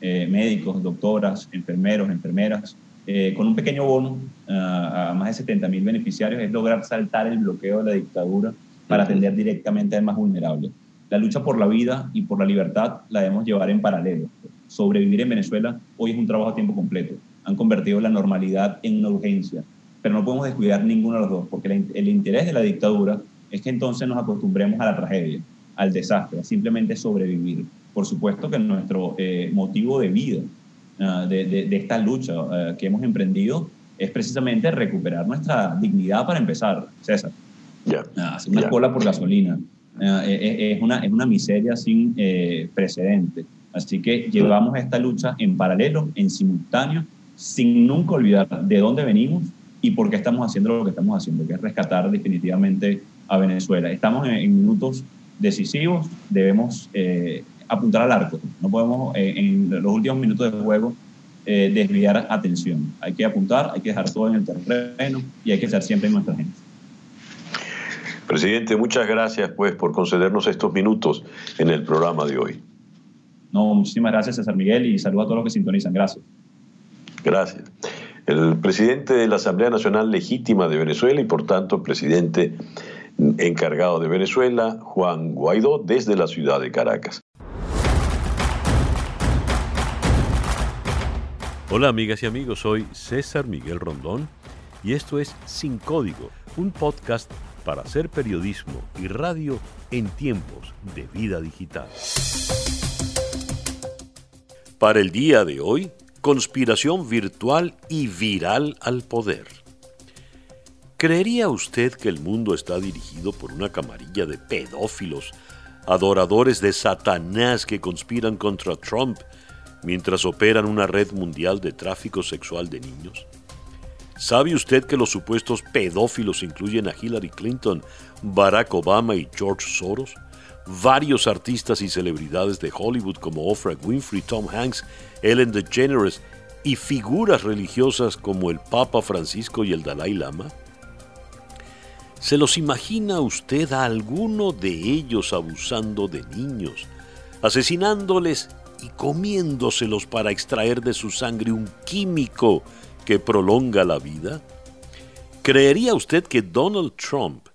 médicos, doctoras, enfermeros, enfermeras, eh, con un pequeño bono a más de 70 mil beneficiarios, es lograr saltar el bloqueo de la dictadura para atender directamente al más vulnerable. La lucha por la vida y por la libertad la debemos llevar en paralelo. Sobrevivir en Venezuela hoy es un trabajo a tiempo completo. han convertido la normalidad en una urgencia. Pero no podemos descuidar ninguno de los dos, porque el interés de la dictadura es que entonces nos acostumbremos a la tragedia, al desastre, a simplemente sobrevivir. Por supuesto que nuestro eh, motivo de vida ah, de, esta lucha ah, que hemos emprendido es precisamente recuperar nuestra dignidad para empezar, César. Yeah. hacer una cola por gasolina es, una, es una miseria sin eh, precedente. Así que llevamos esta lucha en paralelo, en simultáneo, sin nunca olvidar de dónde venimos y por qué estamos haciendo lo que estamos haciendo, que es rescatar definitivamente a Venezuela. Estamos en, minutos decisivos, debemos eh, apuntar al arco, no podemos eh, en los últimos minutos del juego eh, desviar atención. Hay que apuntar, hay que dejar todo en el terreno y hay que ser siempre en nuestra gente. Presidente, muchas gracias pues por concedernos estos minutos en el programa de hoy. No, muchísimas gracias César Miguel y saludo a todos los que sintonizan. Gracias. Gracias. El presidente de la Asamblea Nacional Legítima de Venezuela y por tanto presidente encargado de Venezuela, Juan Guaidó, desde la ciudad de Caracas. Hola amigas y amigos, soy César Miguel Rondón y esto es Sin Código, un podcast para hacer periodismo y radio en tiempos de vida digital. Para el día de hoy, conspiración virtual y viral al poder. ¿Creería usted que el mundo está dirigido por una camarilla de pedófilos, adoradores de Satanás que conspiran contra Trump mientras operan una red mundial de tráfico sexual de niños? ¿Sabe usted que los supuestos pedófilos incluyen a Hillary Clinton, Barack Obama y George Soros? Varios artistas y celebridades de Hollywood como Oprah Winfrey, Tom Hanks, Ellen DeGeneres y figuras religiosas como el Papa Francisco y el Dalai Lama? ¿Se los imagina usted a alguno de ellos abusando de niños, asesinándoles y comiéndoselos para extraer de su sangre un químico que prolonga la vida? ¿Creería usted que Donald Trump,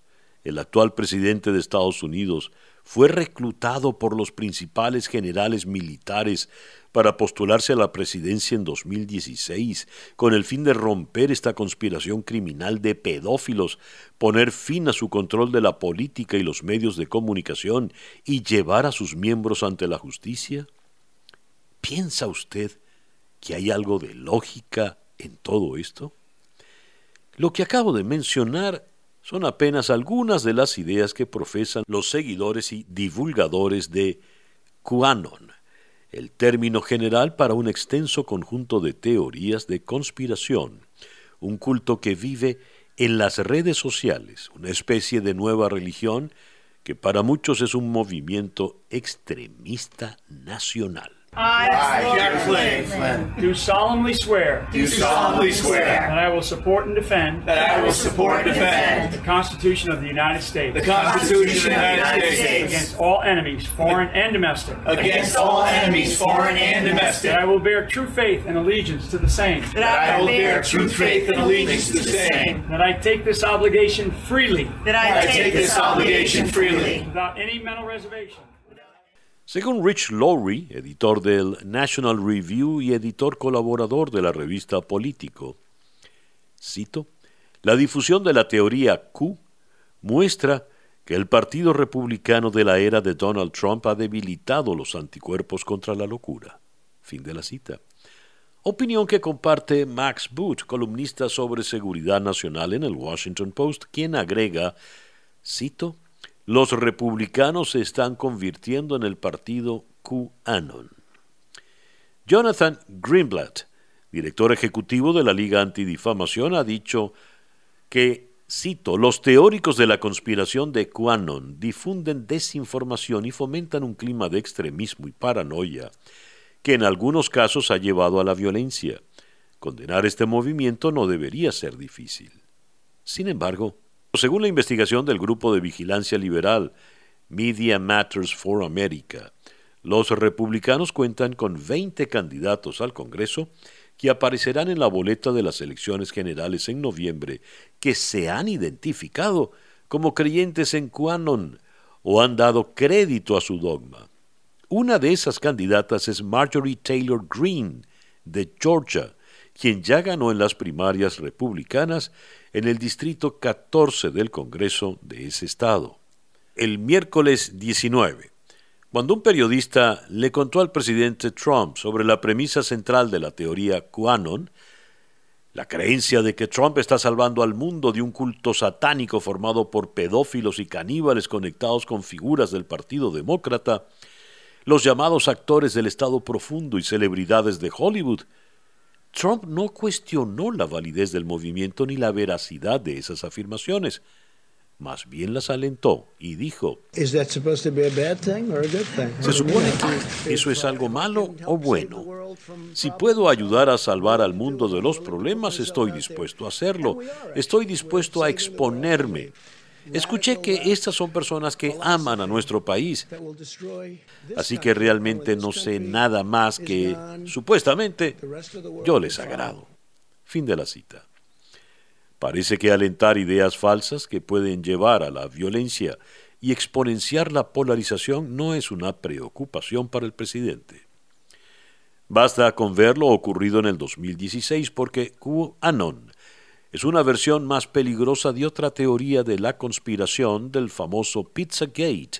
el actual presidente de Estados Unidos, fue reclutado por los principales generales militares para postularse a la presidencia en 2016 con el fin de romper esta conspiración criminal de pedófilos, poner fin a su control de la política y los medios de comunicación y llevar a sus miembros ante la justicia? ¿Piensa usted que hay algo de lógica en todo esto? Lo que acabo de mencionar son apenas algunas de las ideas que profesan los seguidores y divulgadores de QAnon, el término general para un extenso conjunto de teorías de conspiración, un culto que vive en las redes sociales, una especie de nueva religión que para muchos es un movimiento extremista nacional. I, Jack Flynn, Flynn, do solemnly swear. Do solemnly swear that I will support and defend. That I will support and defend the Constitution of the United States. The Constitution of the United States against all enemies, foreign and domestic. Against all enemies, foreign and domestic. That I will bear true faith and allegiance to the same. That I will bear true faith and allegiance to the same. That I take this obligation freely. That I take this obligation freely without any mental reservation. Según Rich Lowry, editor del National Review y editor colaborador de la revista Político, cito, la difusión de la teoría Q muestra que el Partido Republicano de la era de Donald Trump ha debilitado los anticuerpos contra la locura. Fin de la cita. Opinión que comparte Max Boot, columnista sobre seguridad nacional en el Washington Post, quien agrega, cito, los republicanos se están convirtiendo en el partido QAnon. Jonathan Greenblatt, director ejecutivo de la Liga Antidifamación, ha dicho que, cito, los teóricos de la conspiración de QAnon difunden desinformación y fomentan un clima de extremismo y paranoia que en algunos casos ha llevado a la violencia. Condenar este movimiento no debería ser difícil. Sin embargo, según la investigación del Grupo de Vigilancia Liberal Media Matters for America, los republicanos cuentan con 20 candidatos al Congreso que aparecerán en la boleta de las elecciones generales en noviembre que se han identificado como creyentes en QAnon o han dado crédito a su dogma. Una de esas candidatas es Marjorie Taylor Greene, de Georgia, quien ya ganó en las primarias republicanas en el Distrito 14 del Congreso de ese estado. El miércoles 19, cuando un periodista le contó al presidente Trump sobre la premisa central de la teoría QAnon, la creencia de que Trump está salvando al mundo de un culto satánico formado por pedófilos y caníbales conectados con figuras del Partido Demócrata, los llamados actores del Estado profundo y celebridades de Hollywood, Trump no cuestionó la validez del movimiento ni la veracidad de esas afirmaciones. Más bien las alentó y dijo, ¿Se supone que eso es algo malo o bueno? Si puedo ayudar a salvar al mundo de los problemas, estoy dispuesto a hacerlo. Estoy dispuesto a exponerme. Escuché que estas son personas que aman a nuestro país. Así que realmente no sé nada más que, supuestamente, yo les agrado. Fin de la cita. Parece que alentar ideas falsas que pueden llevar a la violencia y exponenciar la polarización no es una preocupación para el presidente. Basta con ver lo ocurrido en el 2016 porque QAnon es una versión más peligrosa de otra teoría de la conspiración del famoso Pizzagate,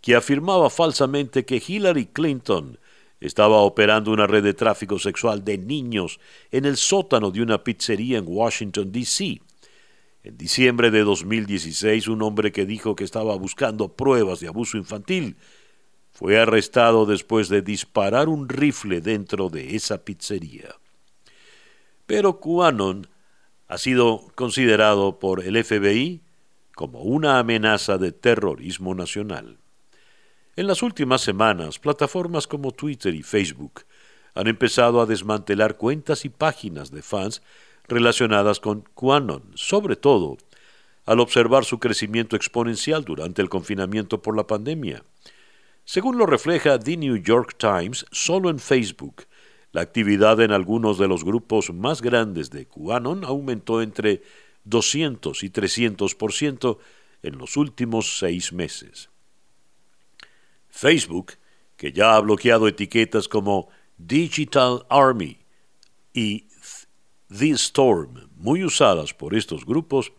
que afirmaba falsamente que Hillary Clinton estaba operando una red de tráfico sexual de niños en el sótano de una pizzería en Washington, D.C. En diciembre de 2016, un hombre que dijo que estaba buscando pruebas de abuso infantil fue arrestado después de disparar un rifle dentro de esa pizzería. Pero QAnon ha sido considerado por el FBI como una amenaza de terrorismo nacional. En las últimas semanas, plataformas como Twitter y Facebook han empezado a desmantelar cuentas y páginas de fans relacionadas con QAnon, sobre todo al observar su crecimiento exponencial durante el confinamiento por la pandemia. Según lo refleja The New York Times, solo en Facebook la actividad en algunos de los grupos más grandes de QAnon aumentó entre 200 y 300% en los últimos seis meses. Facebook, que ya ha bloqueado etiquetas como Digital Army y The Storm, muy usadas por estos grupos,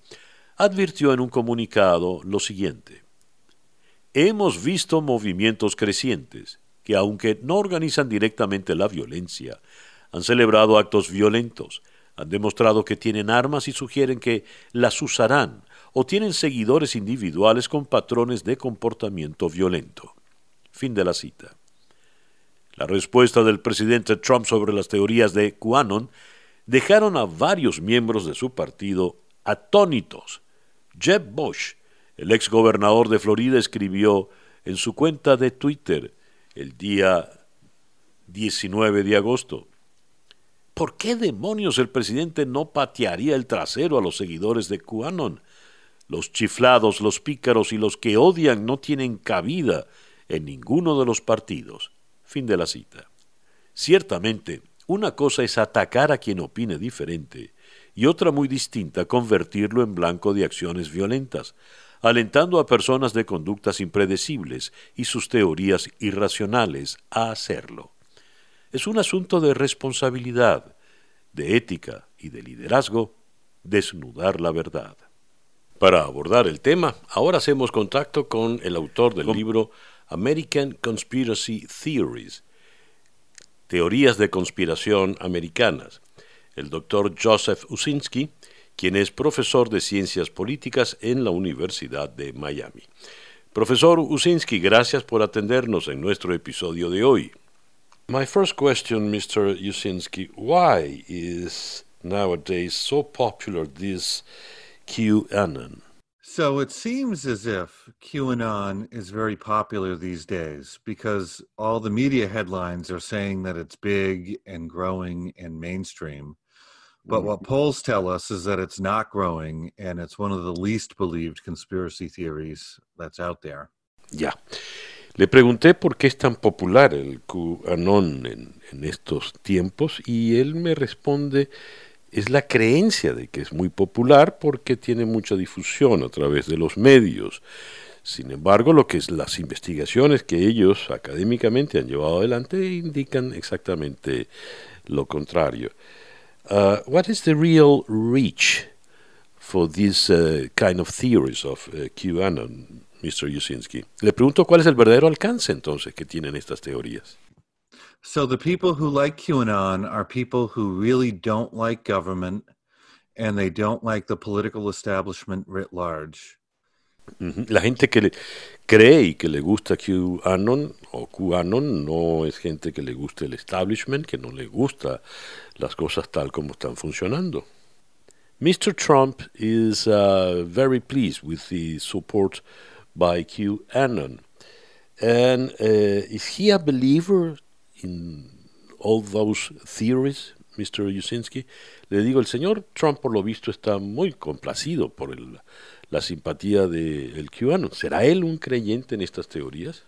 advirtió en un comunicado lo siguiente. Hemos visto movimientos crecientes que aunque no organizan directamente la violencia, han celebrado actos violentos, han demostrado que tienen armas y sugieren que las usarán o tienen seguidores individuales con patrones de comportamiento violento. Fin de la cita. La respuesta del presidente Trump sobre las teorías de QAnon dejaron a varios miembros de su partido atónitos. Jeb Bush, el ex gobernador de Florida, escribió en su cuenta de Twitter el día 19 de agosto. ¿Por qué demonios el presidente no patearía el trasero a los seguidores de QAnon? Los chiflados, los pícaros y los que odian no tienen cabida en ninguno de los partidos. Fin de la cita. Ciertamente, una cosa es atacar a quien opine diferente y otra muy distinta convertirlo en blanco de acciones violentas, alentando a personas de conductas impredecibles y sus teorías irracionales a hacerlo. Es un asunto de responsabilidad, de ética y de liderazgo desnudar la verdad. Para abordar el tema, ahora hacemos contacto con el autor del libro American Conspiracy Theories, Teorías de Conspiración Americanas, el doctor Joseph Usinski, quien es profesor de Ciencias Políticas en la Universidad de Miami. Profesor Usinski, gracias por atendernos en nuestro episodio de hoy. My first question, Mr. Usinski, why is nowadays so popular this QAnon? So it seems as if QAnon is very popular these days because all the media headlines are saying that it's big and growing and mainstream. But what polls tell us is that it's not growing and it's one of the least believed conspiracy theories that's out there. Ya. Le pregunté por qué es tan popular el QAnon en, en estos tiempos y él me responde es la creencia de que es muy popular porque tiene mucha difusión a través de los medios. Sin embargo, lo que es las investigaciones que ellos académicamente han llevado adelante indican exactamente lo contrario. Uh, what is the real reach for these uh, kind of theories of uh, QAnon, Mr. Yusinski? Le pregunto cuál es el verdadero alcance entonces que tienen estas teorías. So the people who like QAnon are people who really don't like government and they don't like the political establishment writ large. La gente que le cree y que le gusta QAnon o QAnon no es gente que le guste el establishment, que no le gusta las cosas tal como están funcionando. Mr. Trump is uh, very pleased with the support by QAnon. And uh, is he a believer in all those theories, Mr. Yusinski? Le digo, el señor Trump por lo visto está muy complacido por el, la simpatía del de QAnon. ¿Será él un creyente en estas teorías?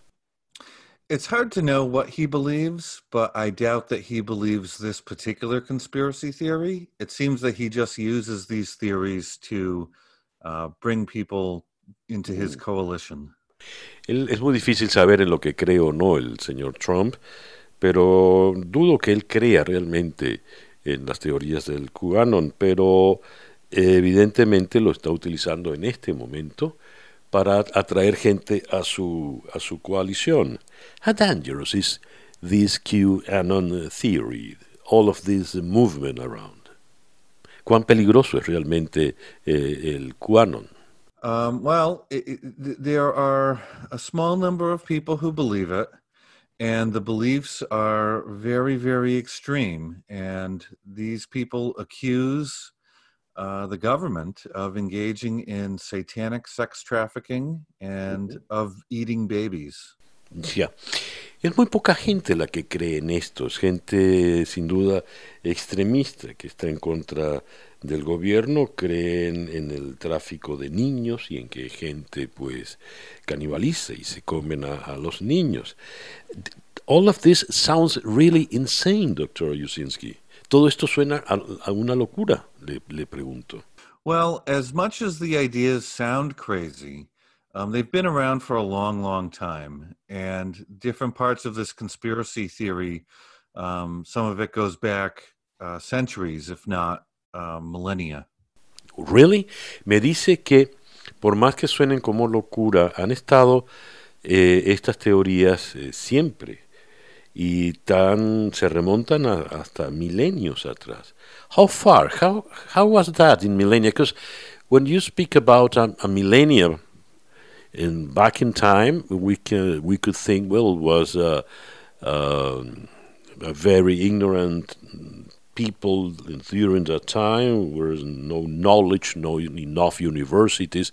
It's hard to know what he believes, but I doubt that he believes this particular conspiracy theory. It seems that he just uses these theories to uh, bring people into his mm. coalition. es muy difícil saber en lo que cree o no el señor Trump, pero dudo que él crea realmente en las teorías del QAnon, pero evidentemente lo está utilizando en este momento para atraer gente a su, a su coalición. How dangerous is this QAnon theory, all of this movement around? ¿Cuán peligroso es realmente eh, el QAnon? Um, well, it, it, there are a small number of people who believe it, and the beliefs are very, very extreme. And these people accuse uh, the government of engaging in satanic sex trafficking and of eating babies. Ya. Es muy poca gente la que cree en esto, es gente sin duda extremista que está en contra del gobierno, creen en el tráfico de niños y en que gente pues canibaliza y se comen a, a los niños. All of this sounds really insane, Dr. Yusinski. Todo esto suena a, a una locura, le, le, pregunto. Well, as much as the ideas sound crazy, um, they've been around for a long, long time, and different parts of this conspiracy theory, um, some of it goes back uh, centuries, if not uh, millennia. Really? Me dice que, por más que suenen como locura, han estado eh, estas teorías eh, siempre y tan se remontan a, hasta atrás. How far? How how was that in millennia? Because when you speak about a, a millennia in back in time, we can we could think well it was a, a, a very ignorant people during that time. There was no knowledge, no enough universities.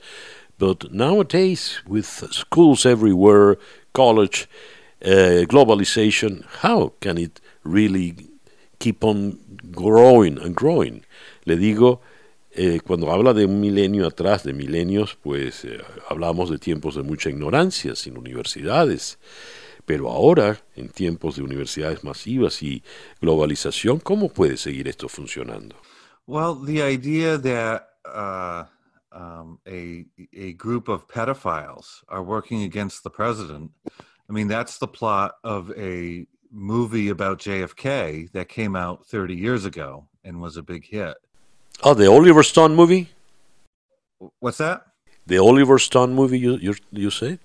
But nowadays, with schools everywhere, college, uh, globalization, how can it really keep on growing and growing? Le digo, eh, cuando habla de un milenio atrás, de milenios, pues eh, hablamos de tiempos de mucha ignorancia, sin universidades. Pero ahora, en tiempos de universidades masivas y globalización, ¿cómo puede seguir esto funcionando? Well, the idea that uh, um, a, a group of pedophiles are working against the president I mean, that's the plot of a movie about JFK that came out 30 years ago and was a big hit. Oh, the Oliver Stone movie? What's that? The Oliver Stone movie, you, you, you say?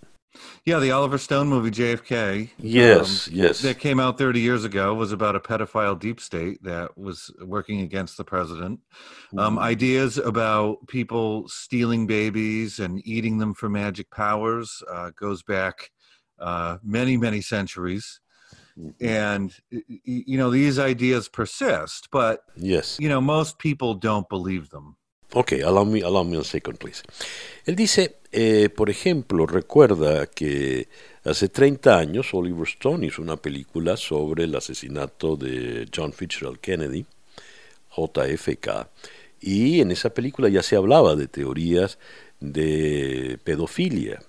Yeah, the Oliver Stone movie JFK. Yes, um, yes. That came out 30 years ago was about a pedophile deep state that was working against the president. Um, mm. Ideas about people stealing babies and eating them for magic powers uh, goes back uh, many, many centuries. Mm-hmm. And, you know, these ideas persist, but, yes. you know, most people don't believe them. Ok, allow me, allow me a second, please. Él dice, eh, por ejemplo, recuerda que hace 30 años Oliver Stone hizo una película sobre el asesinato de John Fitzgerald Kennedy, JFK, y en esa película ya se hablaba de teorías de pedofilia.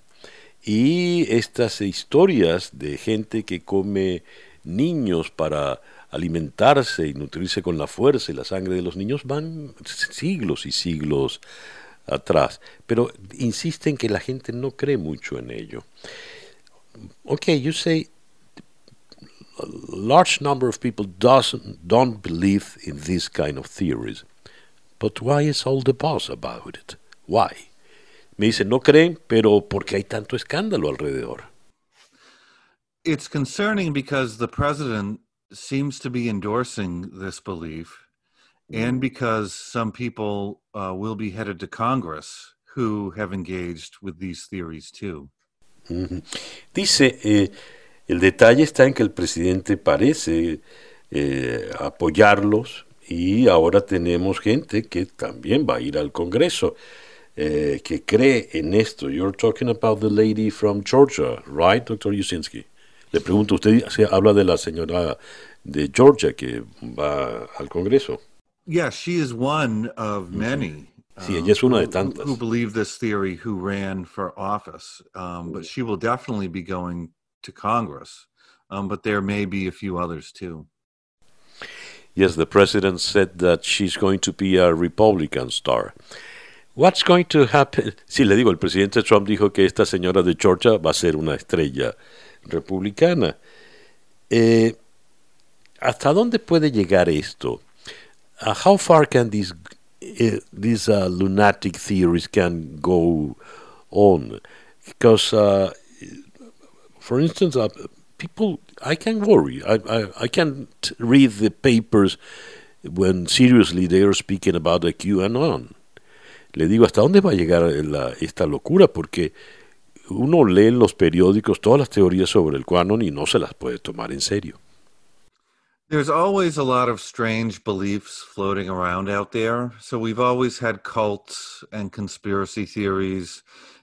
Y estas historias de gente que come niños para alimentarse y nutrirse con la fuerza y la sangre de los niños van siglos y siglos atrás. Pero insisten que la gente no cree mucho en ello. Okay, you say a large number of people doesn't, don't believe in this kind of theories. But why is all the buzz about it? Why? Me dicen, no creen, pero ¿por qué hay tanto escándalo alrededor? It's concerning because the president seems to be endorsing this belief, and because some people uh, will be headed to Congress who have engaged with these theories too. Mm -hmm. Dice, eh, el detalle está en que el presidente parece eh, apoyarlos y ahora tenemos gente que también va a ir al Congreso. Eh, que cree en esto. You're talking about the lady from Georgia, right, Dr. Yusinski? Le pregunto, usted se habla de la señora de Georgia que va al Congreso. Yeah, she is one of many. Sí, ella es una de tantas. Who, who believe this theory, who ran for office, um, but she will definitely be going to Congress. Um, but there may be a few others too. Yes, the president said that she's going to be a Republican star. What's going to happen? Sí, le digo, el presidente Trump dijo que esta señora de Georgia va a ser una estrella republicana. Eh, ¿Hasta dónde puede llegar esto? Uh, how far can these uh, these uh, lunatic theories can go on? Because, uh, for instance, uh, people, I can worry. I, I, I can't read the papers when seriously they are speaking about the QAnon. Le digo, ¿hasta dónde va a llegar la, esta locura? Porque uno lee en los periódicos todas las teorías sobre el QAnon y no se las puede tomar en serio. There's always a lot of strange beliefs floating around out there. So we've always had cults and conspiracy theories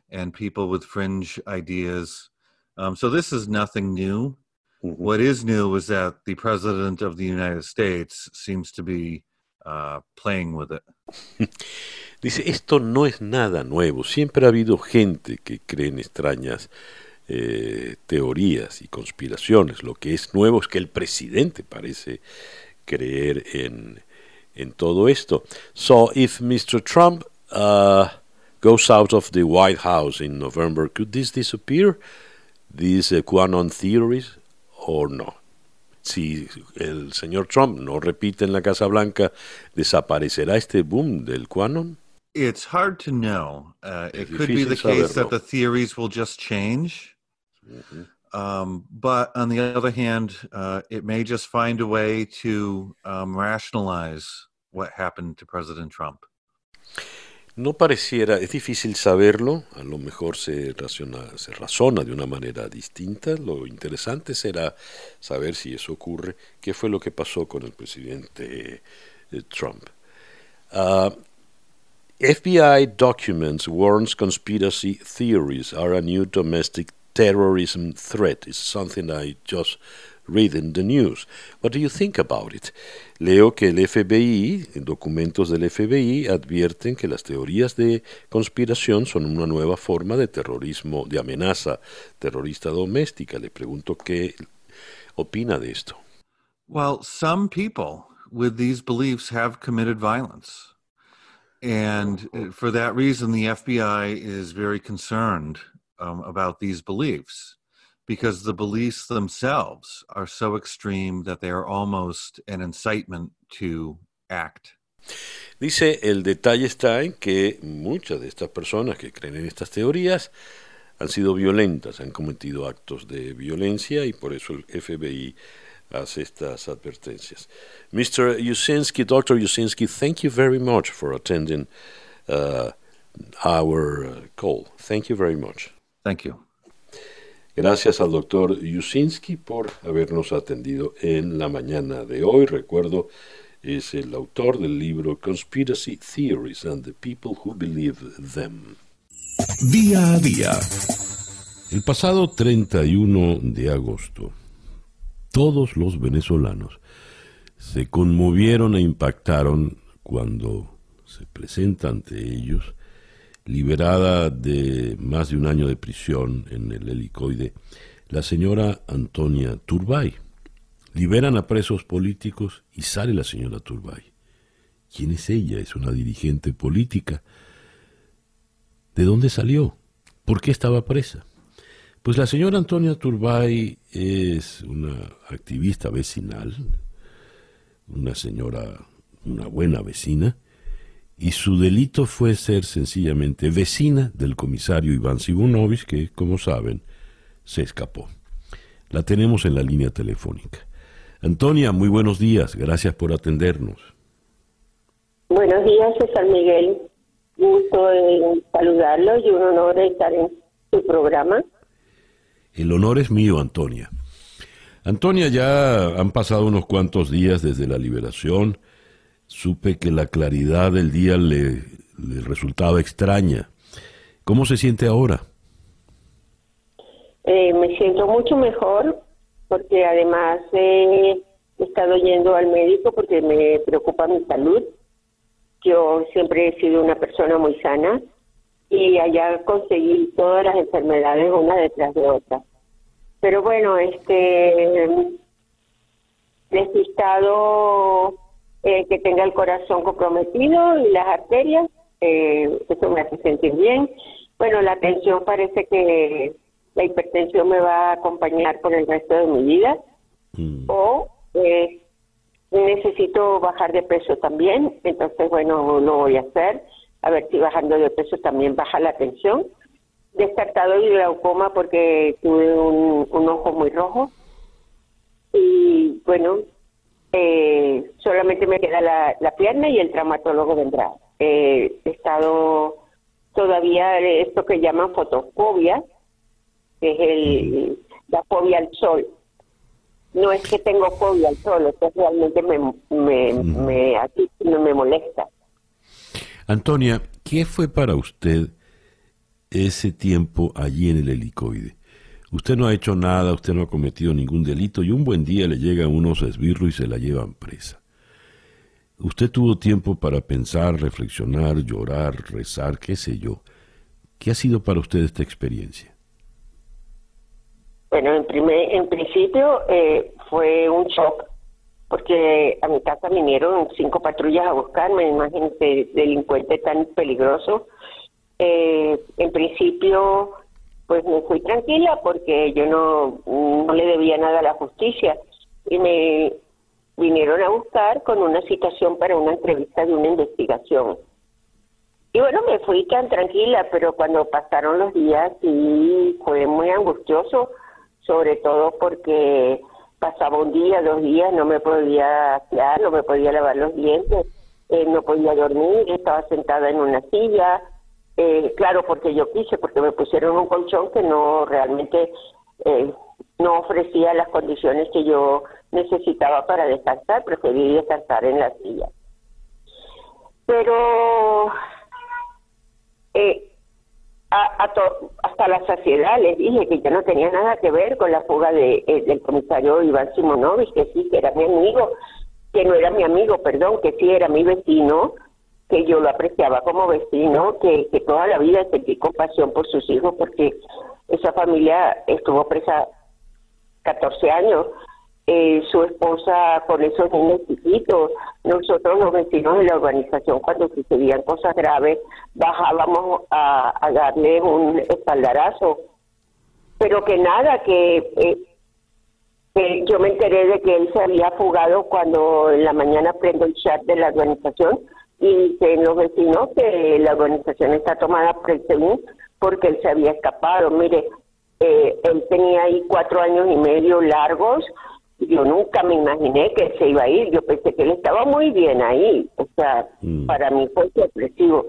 and people with fringe ideas. Um, so this is nothing new. Mm-hmm. What is new is that the president of the United States seems to be uh, playing with it. [LAUGHS] Dice, esto no es nada nuevo. Siempre ha habido gente que cree en extrañas eh, teorías y conspiraciones. Lo que es nuevo es que el presidente parece creer en, en todo esto. So, if Mr. Trump uh, goes out of the White House in November, could this disappear? These uh, QAnon theories or no? Si el señor Trump no repite en la Casa Blanca, ¿desaparecerá este boom del QAnon? It's hard to know. Uh, it could be the case that the theories will just change. Mm-hmm. Um, but on the other hand, uh, it may just find a way to um, rationalize what happened to President Trump. No pareciera, es difícil saberlo, a lo mejor se, raciona, se razona de una manera distinta. Lo interesante será saber si eso ocurre, qué fue lo que pasó con el presidente eh, Trump. Uh, FBI documents warns conspiracy theories are a new domestic terrorism threat. It's something I just read in the news. What do you think about it? Leo que el FBI, documentos del FBI, advierten que las teorías de conspiración son una nueva forma de terrorismo, de amenaza terrorista doméstica. Le pregunto qué opina de esto. Well, some people with these beliefs have committed violence. And uh, for that reason, the FBI is very concerned um, about these beliefs because the beliefs themselves are so extreme that they are almost an incitement to act. Dice, el detalle está en que muchas de estas personas que creen en estas teorías han sido violentas, han cometido actos de violencia y por eso el FBI hace estas advertencias. Mr. Yusinski, Dr. Yusinski, thank you very much for attending uh, our uh, call. Thank you very much. Thank you. Gracias al doctor Yusinski por habernos atendido en la mañana de hoy. Recuerdo, es el autor del libro Conspiracy Theories and the People Who Believe Them. Día a día. El pasado 31 de agosto, todos los venezolanos se conmovieron e impactaron cuando se presenta ante ellos, liberada de más de un año de prisión en el helicoide, la señora Antonia Turbay. Liberan a presos políticos y sale la señora Turbay. ¿Quién es ella? Es una dirigente política. ¿De dónde salió? ¿Por qué estaba presa? Pues la señora Antonia Turbay es una activista vecinal, una señora, una buena vecina, y su delito fue ser sencillamente vecina del comisario Iván Sibonovic, que, como saben, se escapó. La tenemos en la línea telefónica. Antonia, muy buenos días, gracias por atendernos. Buenos días, César Miguel. Gusto en saludarlo y un honor estar en su programa. El honor es mío, Antonia. Antonia, ya han pasado unos cuantos días desde la liberación. Supe que la claridad del día le, resultaba extraña. ¿Cómo se siente ahora? Eh, me siento mucho mejor porque además he estado yendo al médico porque me preocupa mi salud. Yo siempre he sido una persona muy sana y allá conseguí todas las enfermedades una detrás de otra. Pero bueno, este necesitado eh, que tenga el corazón comprometido y las arterias, eh, eso me hace sentir bien. Bueno, la tensión parece que la hipertensión me va a acompañar por el resto de mi vida. Mm. O eh, necesito bajar de peso también, entonces bueno, lo voy a hacer. A ver si bajando de peso también baja la tensión descartado el glaucoma porque tuve un, ojo muy rojo y bueno, eh, solamente me queda la, la, pierna y el traumatólogo vendrá. Eh, he estado todavía esto que llaman fotofobia, que es el, la fobia al sol. No es que tengo fobia al sol, es que realmente me, me, me, me molesta. Antonia, ¿qué fue para usted ese tiempo allí en el helicoide. Usted no ha hecho nada, usted no ha cometido ningún delito y un buen día le llegan unos esbirros y se la llevan presa. Usted tuvo tiempo para pensar, reflexionar, llorar, rezar, qué sé yo. ¿Qué ha sido para usted esta experiencia? Bueno, en, primer, en principio eh, fue un shock, porque a mi casa vinieron cinco patrullas a buscarme, imagínese, delincuente tan peligroso eh, en principio, pues me fui tranquila porque yo no, no le debía nada a la justicia y me vinieron a buscar con una citación para una entrevista de una investigación. Y bueno, me fui tan tranquila, pero cuando pasaron los días sí fue muy angustioso, sobre todo porque pasaba un día, dos días, no me podía quedar, no me podía lavar los dientes, eh, no podía dormir, estaba sentada en una silla, eh, claro, porque yo quise, porque me pusieron un colchón que no realmente eh, no ofrecía las condiciones que yo necesitaba para descansar, preferí descansar en la silla. Pero eh, hasta la saciedad les dije que yo no tenía nada que ver con la fuga de, del comisario Iván Simonovich, que sí, que era mi amigo, que no era mi amigo, perdón, que sí era mi vecino, que yo lo apreciaba como vecino, que, que toda la vida sentí compasión por sus hijos porque esa familia estuvo presa 14 años, eh, su esposa con esos niños chiquitos, nosotros los vecinos de la organización cuando sucedían cosas graves bajábamos a, darle un espaldarazo, pero que nada, que eh, yo me enteré de que él se había fugado cuando en la mañana prendo el chat de la organización y dicen los vecinos que la organización está tomada por el según porque él se había escapado. Mire, eh, él tenía ahí cuatro años y medio largos. Yo nunca me imaginé que se iba a ir. Yo pensé que él estaba muy bien ahí. O sea, mm. para mí fue sorpresivo.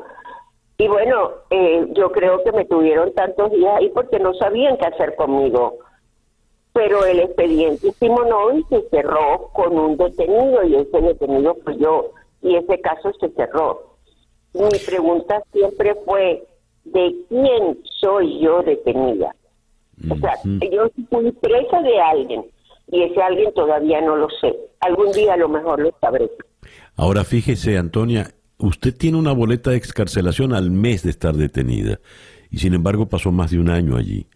Y bueno, eh, yo creo que me tuvieron tantos días ahí porque no sabían qué hacer conmigo. Pero el expediente Simonovi se cerró con un detenido y ese detenido fue yo y ese caso se cerró. Mi pregunta siempre fue, ¿de quién soy yo detenida? O sea, yo fui presa de alguien y ese alguien todavía no lo sé. Algún día a lo mejor lo sabré. Ahora fíjese, Antonia, usted tiene una boleta de excarcelación al mes de estar detenida y sin embargo pasó más de un año allí.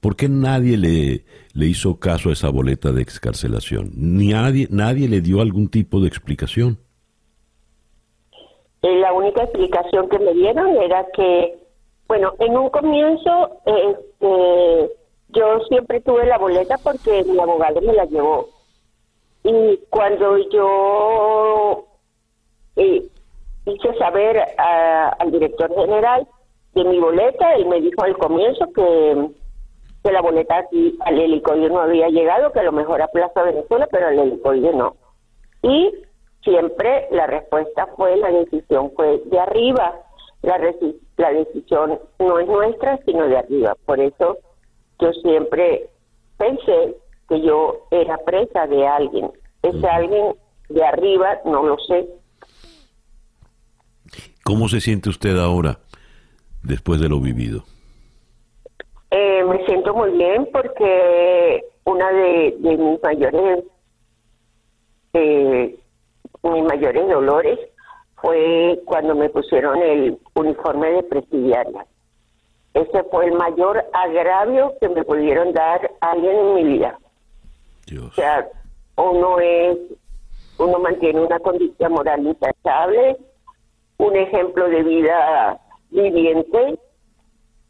¿Por qué nadie le, le hizo caso a esa boleta de excarcelación? Nadie, nadie le dio algún tipo de explicación. Eh, la única explicación que me dieron era que, bueno, en un comienzo este, yo siempre tuve la boleta porque mi abogado me la llevó. Y cuando yo eh, hice saber al director general de mi boleta, él me dijo al comienzo que, que la boleta aquí al helicoide no había llegado, que a lo mejor a Plaza Venezuela, pero al helicoide no. Y siempre la respuesta fue, la decisión fue de arriba. La, la decisión no es nuestra, sino de arriba. Por eso yo siempre pensé que yo era presa de alguien. Ese alguien de arriba no lo sé. ¿Cómo se siente usted ahora, después de lo vivido? Eh, me siento muy bien porque una de, mis mayores eh, mis mayores dolores fue cuando me pusieron el uniforme de presidiaria. Ese fue el mayor agravio que me pudieron dar alguien en mi vida. O sea, uno es, uno mantiene una condición moral intachable, un ejemplo de vida viviente,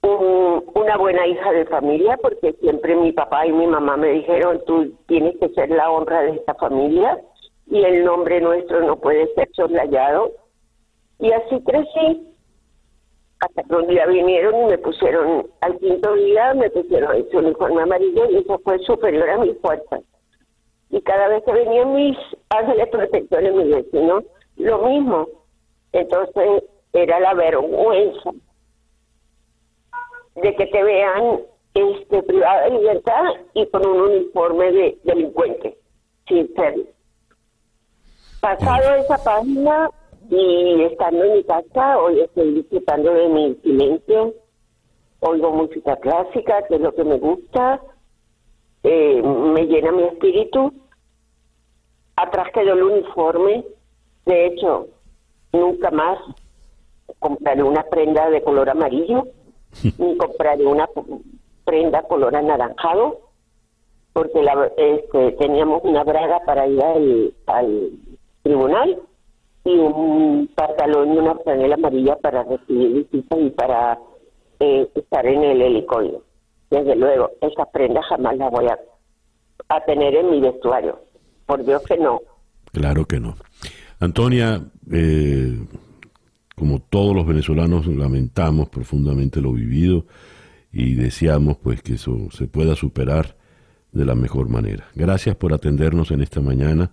una buena hija de familia, porque siempre mi papá y mi mamá me dijeron, tú tienes que ser la honra de esta familia y el nombre nuestro no puede ser soslayado. Y así crecí, hasta que un día vinieron y me pusieron, al quinto día me pusieron ese uniforme amarillo y eso fue superior a mis fuerzas. Y cada vez que venían mis ángeles protectores, mis vecinos, lo mismo. Entonces era la vergüenza de que te vean este privada de libertad y con un uniforme de delincuente, sin ser Pasado esa página y estando en mi casa, hoy estoy disfrutando de mi silencio, oigo música clásica, que es lo que me gusta, eh, me llena mi espíritu. Atrás quedó el uniforme, de hecho, nunca más compraré una prenda de color amarillo, [LAUGHS] ni compraré una prenda color anaranjado, porque la, este, teníamos una braga para ir al tribunal y un pantalón y una franela amarilla para recibir visitas y para eh, estar en el helicóptero. Desde luego, esa prenda jamás la voy a, tener en mi vestuario. Por Dios que no. Claro que no. Antonia, eh, como todos los venezolanos, lamentamos profundamente lo vivido y deseamos pues que eso se pueda superar de la mejor manera. Gracias por atendernos en esta mañana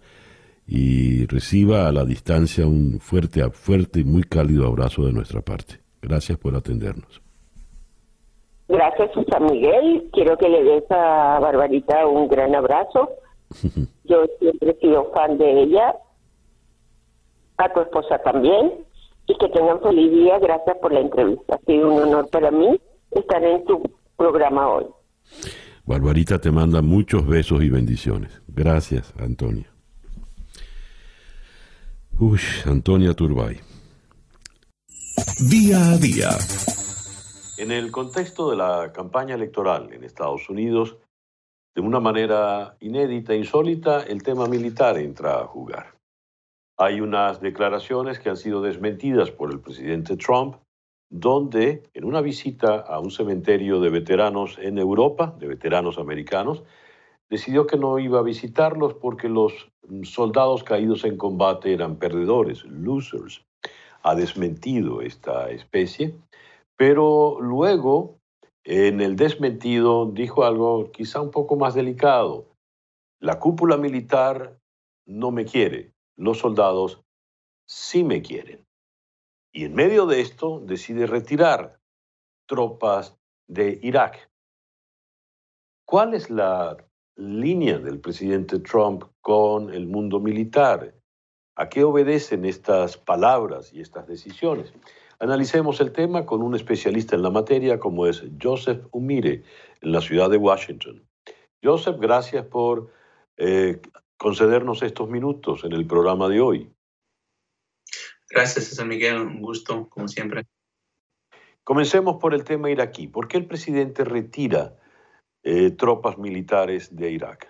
y reciba a la distancia un fuerte, fuerte y muy cálido abrazo de nuestra parte. Gracias por atendernos. Gracias, San Miguel. Quiero que le des a Barbarita un gran abrazo. [LAUGHS] Yo siempre he sido fan de ella, a tu esposa también, y que tengan feliz día. Gracias por la entrevista. Ha sido un honor para mí estar en tu programa hoy. Barbarita te manda muchos besos y bendiciones. Gracias, Antonia. Uy, Antonia Turbay. Día a día. En el contexto de la campaña electoral en Estados Unidos, de una manera inédita, insólita, el tema militar entra a jugar. Hay unas declaraciones que han sido desmentidas por el presidente Trump, donde en una visita a un cementerio de veteranos en Europa, de veteranos americanos, decidió que no iba a visitarlos porque los soldados caídos en combate eran perdedores, losers. Ha desmentido esta especie, pero luego en el desmentido dijo algo quizá un poco más delicado. La cúpula militar no me quiere, los soldados sí me quieren. Y en medio de esto decide retirar tropas de Irak. ¿Cuál es la línea del presidente Trump con el mundo militar. ¿A qué obedecen estas palabras y estas decisiones? Analicemos el tema con un especialista en la materia como es Joseph Umire en la ciudad de Washington. Joseph, gracias por eh, concedernos estos minutos en el programa de hoy. Gracias, César Miguel. Un gusto, como siempre. Comencemos por el tema iraquí. ¿Por qué el presidente retira eh, tropas militares de Irak.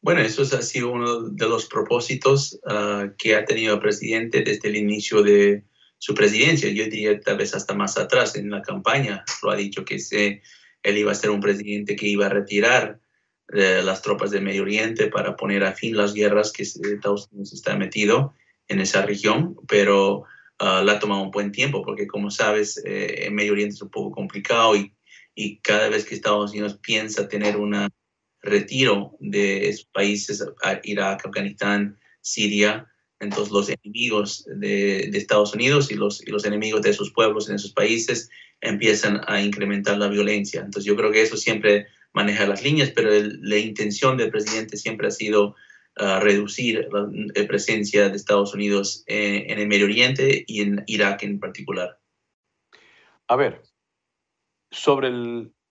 Bueno, eso ha sido uno de los propósitos ah, que ha tenido el presidente desde el inicio de su presidencia. Yo diría tal vez hasta más atrás en la campaña. Lo ha dicho que se, él iba a ser un presidente que iba a retirar eh, las tropas del Medio Oriente para poner a fin las guerras que Estados Unidos está metido en esa región, pero uh, la ha tomado un buen tiempo porque como sabes, eh, el Medio Oriente es un poco complicado y, y cada vez que Estados Unidos piensa tener un retiro de esos países, Irak, Afganistán, Siria, entonces los enemigos de, Estados Unidos y los, enemigos de esos pueblos en esos países empiezan a incrementar la violencia. Entonces yo creo que eso siempre maneja las líneas, pero la intención del presidente siempre ha sido uh, reducir la, presencia de Estados Unidos en, en, el Medio Oriente y en Irak en particular. A ver, sobre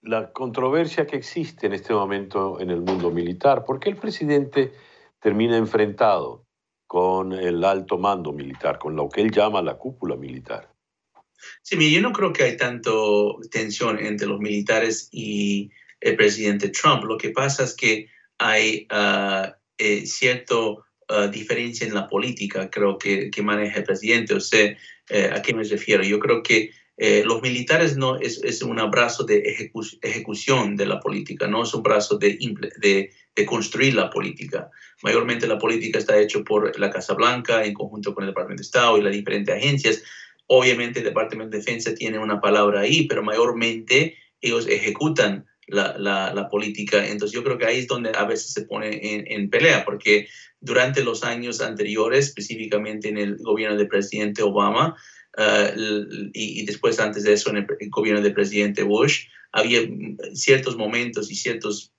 la controversia que existe en este momento en el mundo militar, ¿por qué el presidente termina enfrentado con el alto mando militar, con lo que él llama la cúpula militar? Sí, yo no creo que hay tanto tensión entre los militares y el presidente Trump. Lo que pasa es que hay uh, eh, cierta uh, diferencia en la política, creo que, que maneja el presidente. O sea, eh, ¿a qué me refiero? Yo creo que eh, los militares no es, es un abrazo de ejecu ejecución de la política, no es un brazo de, de, de, construir la política. Mayormente la política está hecha por la Casa Blanca en conjunto con el Departamento de Estado y las diferentes agencias. Obviamente el Departamento de Defensa tiene una palabra ahí, pero mayormente ellos ejecutan la, la, la, política. Entonces yo creo que ahí es donde a veces se pone en, en, pelea, porque durante los años anteriores, específicamente en el gobierno del presidente Obama uh, y, y, después antes de eso en el, el, gobierno del presidente Bush, había ciertos momentos y ciertos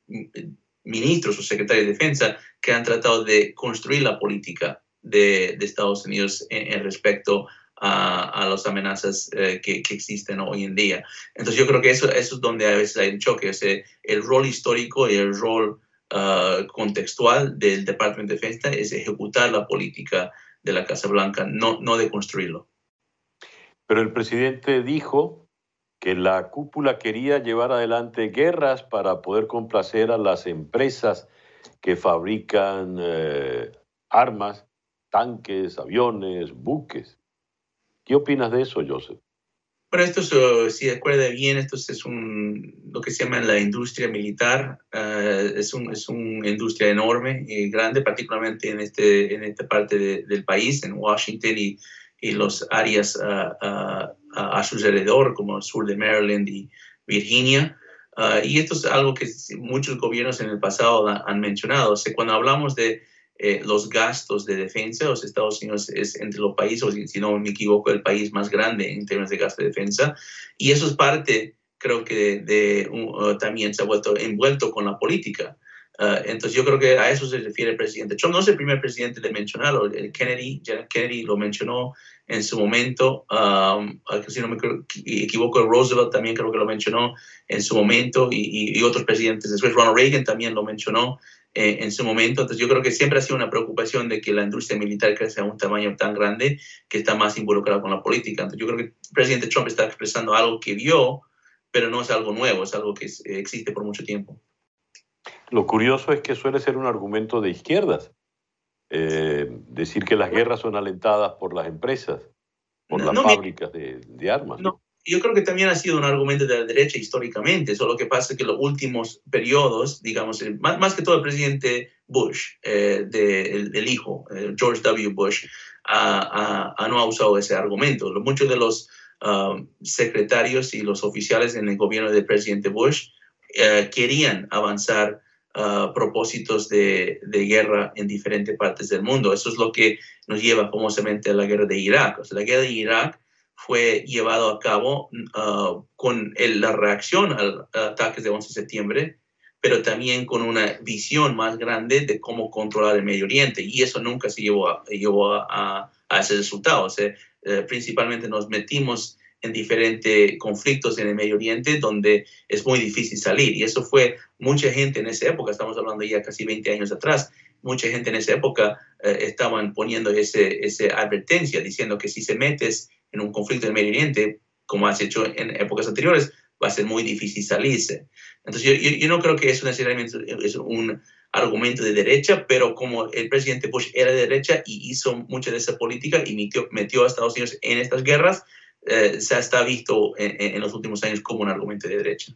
ministros o secretarios de defensa que han tratado de construir la política de, de Estados Unidos en, en respecto a, a las amenazas eh, que, que, existen hoy en día. Entonces yo creo que eso, eso es donde a veces hay un choque, o el rol histórico y el rol uh, contextual del Departamento de Defensa es ejecutar la política de la Casa Blanca, no, no de construirlo. Pero el presidente dijo que la cúpula quería llevar adelante guerras para poder complacer a las empresas que fabrican eh, armas, tanques, aviones, buques. ¿Qué opinas de eso, Joseph? Bueno, esto, es, si recuerda bien, esto es un, lo que se llama la industria militar. Uh, es, un, es, una industria enorme y grande, particularmente en, este, en esta parte de, del país, en Washington y, y las áreas uh, uh, a su alrededor, como el sur de Maryland y Virginia. y esto es algo que muchos gobiernos en el pasado han mencionado. O sea, cuando hablamos de eh, los gastos de defensa. Los Estados Unidos es entre los países, si no me equivoco, el país más grande en términos de gasto de defensa. Y eso es parte, creo que, de, de uh, también se ha vuelto envuelto con la política. Uh, entonces yo creo que a eso se refiere el presidente Trump. No es el primer presidente de mencionarlo. El Kennedy, Kennedy lo mencionó en su momento. Um, si no me equivoco, Roosevelt también creo que lo mencionó en su momento y, y, y otros presidentes. Después Ronald Reagan también lo mencionó eh, en su momento. Entonces yo creo que siempre ha sido una preocupación de que la industria militar crezca a un tamaño tan grande que está más involucrada con la política. Entonces yo creo que el presidente Trump está expresando algo que vio, pero no es algo nuevo, es algo que existe por mucho tiempo. Lo curioso es que suele ser un argumento de izquierdas. Eh, decir que las guerras son alentadas por las empresas, por no, las no fábricas me... de, de, armas. No, yo creo que también ha sido un argumento de la derecha históricamente, solo que pasa que los últimos periodos, digamos, más, más que todo el presidente Bush, eh, de, el, el, hijo, eh, George W. Bush, a, a, a no ha usado ese argumento. Muchos de los uh, secretarios y los oficiales en el gobierno del presidente Bush uh, querían avanzar propósitos de, de, guerra en diferentes partes del mundo. Eso es lo que nos lleva famosamente a la guerra de Irak. O sea, la guerra de Irak fue llevado a cabo uh, con la reacción al, al ataque de 11 de septiembre, pero también con una visión más grande de cómo controlar el Medio Oriente. Y eso nunca se llevó a, llevó a, a ese resultado. O sea, eh, principalmente nos metimos en diferentes conflictos en el Medio Oriente donde es muy difícil salir. Y eso fue mucha gente en esa época, estamos hablando ya casi 20 años atrás, mucha gente en esa época eh, estaban poniendo ese, ese advertencia diciendo que si se metes en un conflicto en el Medio Oriente, como has hecho en épocas anteriores, va a ser muy difícil salirse. Entonces, yo, yo no creo que eso necesariamente es un argumento de derecha, pero como el presidente Bush era de derecha y hizo mucha de esa política y metió, metió a Estados Unidos en estas guerras, eh, se está visto en, los últimos años como un argumento de derecha.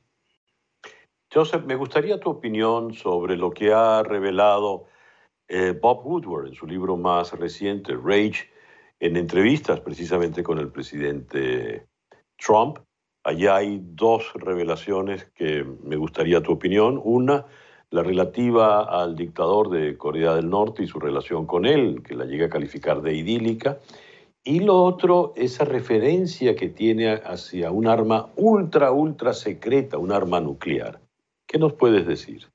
Joseph, me gustaría tu opinión sobre lo que ha revelado eh, Bob Woodward en su libro más reciente, Rage, en entrevistas precisamente con el presidente Trump. Allá hay dos revelaciones que me gustaría tu opinión. Una, la relativa al dictador de Corea del Norte y su relación con él, que la llega a calificar de idílica. Y lo otro, esa referencia que tiene hacia un arma ultra, ultra secreta, un arma nuclear. ¿Qué nos puedes decir?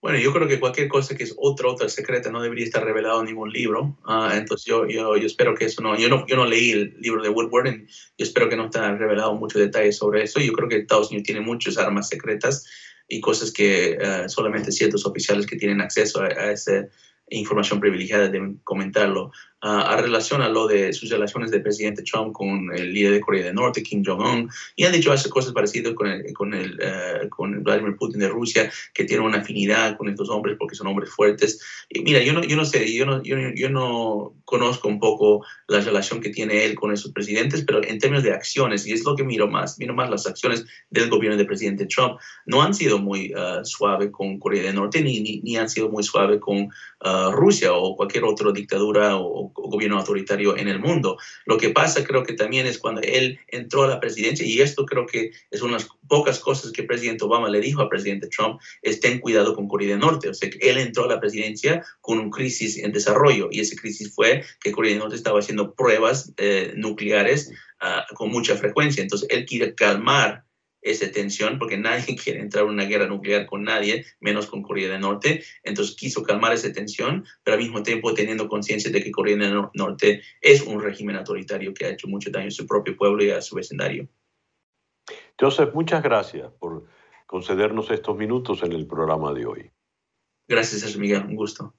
Bueno, yo creo que cualquier cosa que es otra, otra secreta no debería estar revelado en ningún libro. Ah, entonces yo, yo, yo, espero que eso no yo, no... yo no leí el libro de Woodward y yo espero que no está revelado muchos detalles sobre eso. Yo creo que Estados Unidos tiene muchas armas secretas y cosas que eh, solamente ciertos oficiales que tienen acceso a, a esa información privilegiada deben comentarlo a relación a lo de sus relaciones del presidente Trump con el líder de Corea del Norte, Kim Jong-un, y han dicho hace cosas parecidas con, el, con, el, uh, con Vladimir Putin de Rusia, que tiene una afinidad con estos hombres porque son hombres fuertes. Y mira, yo no, yo no sé, yo no, yo, yo no conozco un poco la relación que tiene él con esos presidentes, pero en términos de acciones, y es lo que miro más, miro más las acciones del gobierno del presidente Trump, no han sido muy uh, con Corea del Norte, ni, ni, ni, han sido muy suave con uh, Rusia o cualquier otra dictadura o gobierno autoritario en el mundo. Lo que pasa creo que también es cuando él entró a la presidencia, y esto creo que es unas pocas cosas que el presidente Obama le dijo al presidente Trump, es ten cuidado con Corea del Norte. O sea, él entró a la presidencia con una crisis en desarrollo, y esa crisis fue que Corea del Norte estaba haciendo pruebas eh, nucleares uh, con mucha frecuencia. Entonces, él quiere calmar esa tensión, porque nadie [LAUGHS] quiere entrar en una guerra nuclear con nadie, menos con Corea del Norte. Entonces quiso calmar esa tensión, pero al mismo tiempo teniendo conciencia de que Corea del Norte es un régimen autoritario que ha hecho mucho daño a su propio pueblo y a su vecindario. Joseph, muchas gracias por concedernos estos minutos en el programa de hoy. Gracias, Miguel. Un gusto.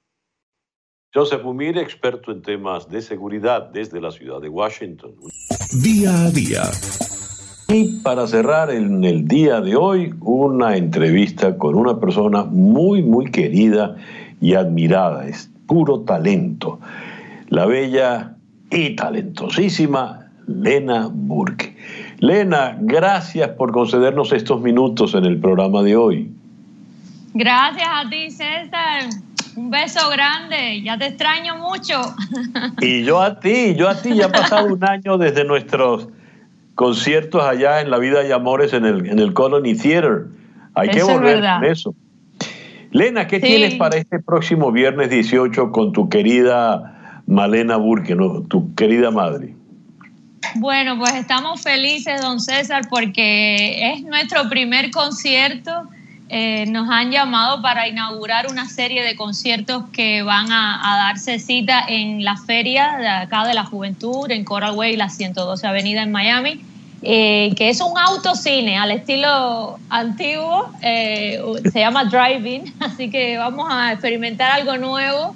Joseph Umir, experto en temas de seguridad desde la ciudad de Washington. Día a día y para cerrar en el día de hoy, una entrevista con una persona muy, muy querida y admirada. Es puro talento. La bella y talentosísima Lena Burke. Lena, gracias por concedernos estos minutos en el programa de hoy. Gracias a ti, César. Un beso grande, ya te extraño mucho. [LAUGHS] Y yo a ti, yo a ti, ya ha pasado un año desde nuestros conciertos allá en La Vida y Amores en el, en el Colony Theater. Hay que volver a eso. Lena, ¿qué tienes para este próximo viernes 18 con tu querida Malena Burke, tu querida madre? Bueno, pues estamos felices, don César, porque es nuestro primer concierto. Eh, nos han llamado para inaugurar una serie de conciertos que van a, a, darse cita en la feria de acá de la juventud, en Coral Way, la 112 Avenida en Miami. Eh, que es un autocine al estilo antiguo, eh, se llama Driving, [LAUGHS] así que vamos a experimentar algo nuevo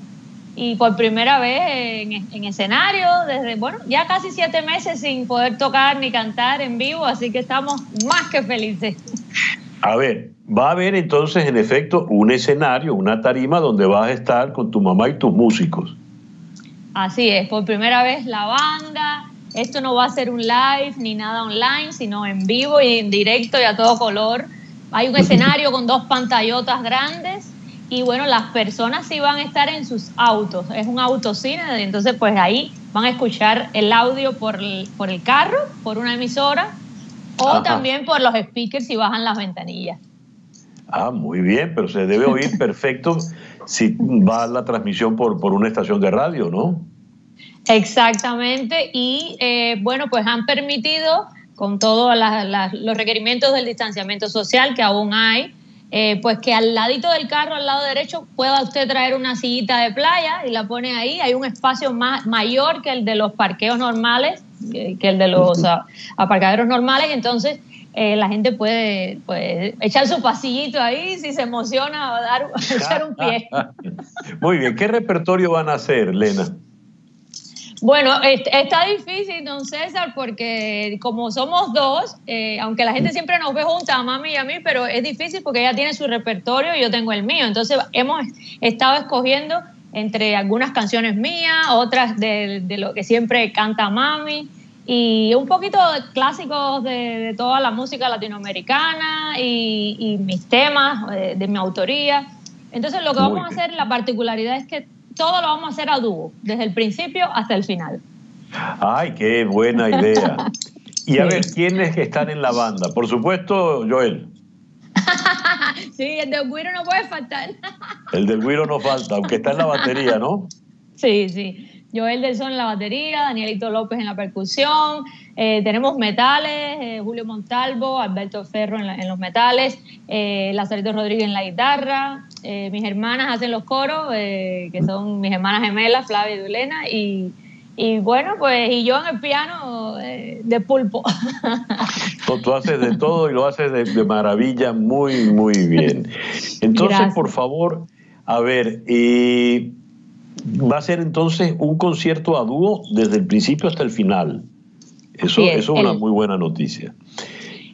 y por primera vez en, en, escenario, desde, bueno, ya casi siete meses sin poder tocar ni cantar en vivo, así que estamos más que felices. A ver, va a haber entonces en efecto un escenario, una tarima donde vas a estar con tu mamá y tus músicos. Así es, por primera vez la banda, esto no va a ser un live ni nada online, sino en vivo y en directo y a todo color. Hay un escenario con dos pantallotas grandes y bueno, las personas sí van a estar en sus autos. Es un autocine, entonces pues ahí van a escuchar el audio por el, por el carro, por una emisora o también por los speakers si bajan las ventanillas. Ah, muy bien, pero se debe oír [LAUGHS] perfecto si va la transmisión por, por una estación de radio, ¿no? Exactamente, y eh, bueno, pues han permitido, con todos los requerimientos del distanciamiento social que aún hay, eh, pues que al ladito del carro, al lado derecho, pueda usted traer una sillita de playa y la pone ahí. Hay un espacio más, mayor que el de los parqueos normales, que el de los aparcaderos normales, entonces eh, la gente puede, puede, echar su pasillito ahí si se emociona o dar, [LAUGHS] echar un pie. [LAUGHS] Muy bien, ¿qué repertorio van a hacer, Lena? Bueno, está difícil, don César, porque como somos dos, eh, aunque la gente siempre nos ve juntas, a mami y a mí, pero es difícil porque ella tiene su repertorio y yo tengo el mío. Entonces hemos estado escogiendo entre algunas canciones mías, otras de, lo que siempre canta mami. y un poquito de clásicos de, toda la música latinoamericana y, mis temas eh, de, mi autoría. Entonces lo que vamos a hacer, la particularidad es que todo lo vamos a hacer a dúo, desde el principio hasta el final. Ay, qué buena idea. [LAUGHS] Y a ver, ¿quiénes están en la banda? Por supuesto, Joel. [LAUGHS] sí, el del Guiro no puede faltar. [LAUGHS] el del Guiro no falta, aunque está en la batería, ¿no? Sí, sí. Joel Delson en la batería, Danielito López en la percusión, eh, tenemos metales, eh, Julio Montalvo, Alberto Ferro en, los metales, eh, Lazarito Rodríguez en la guitarra, mis hermanas hacen los coros, que son mis hermanas gemelas, Flavia y Dulena, y, bueno, pues y yo en el piano de pulpo. Tú haces de todo y lo haces de, maravilla, muy, muy bien. Entonces, por favor, a ver, y va a ser entonces un concierto a dúo desde el principio hasta el final. Eso, es una muy buena noticia.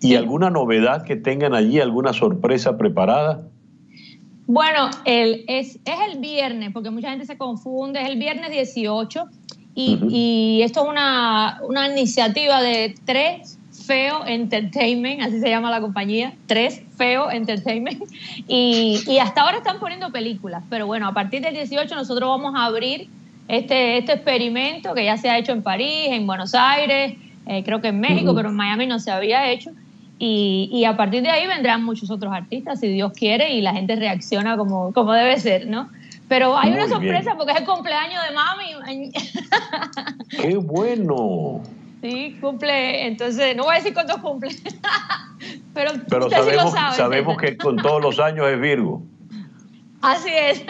¿Y alguna novedad que tengan allí, alguna sorpresa preparada? Bueno, el, es, es, el viernes, porque mucha gente se confunde, es el viernes 18 y, y esto es una, una iniciativa de tres Feo Entertainment, así se llama la compañía, tres Feo Entertainment, y, y, hasta ahora están poniendo películas, pero bueno, a partir del 18 nosotros vamos a abrir este, este experimento que ya se ha hecho en París, en Buenos Aires, eh, creo que en México, pero en Miami no se había hecho, y, y, a partir de ahí vendrán muchos otros artistas, si Dios quiere, y la gente reacciona como, como debe ser, ¿no? Pero hay una sorpresa porque es el cumpleaños de mami. [LAUGHS] ¡Qué bueno! Sí, cumple, entonces, no voy a decir cuántos cumple, [LAUGHS] pero, pero sabemos, sabemos que con todos los años es Virgo. Así es.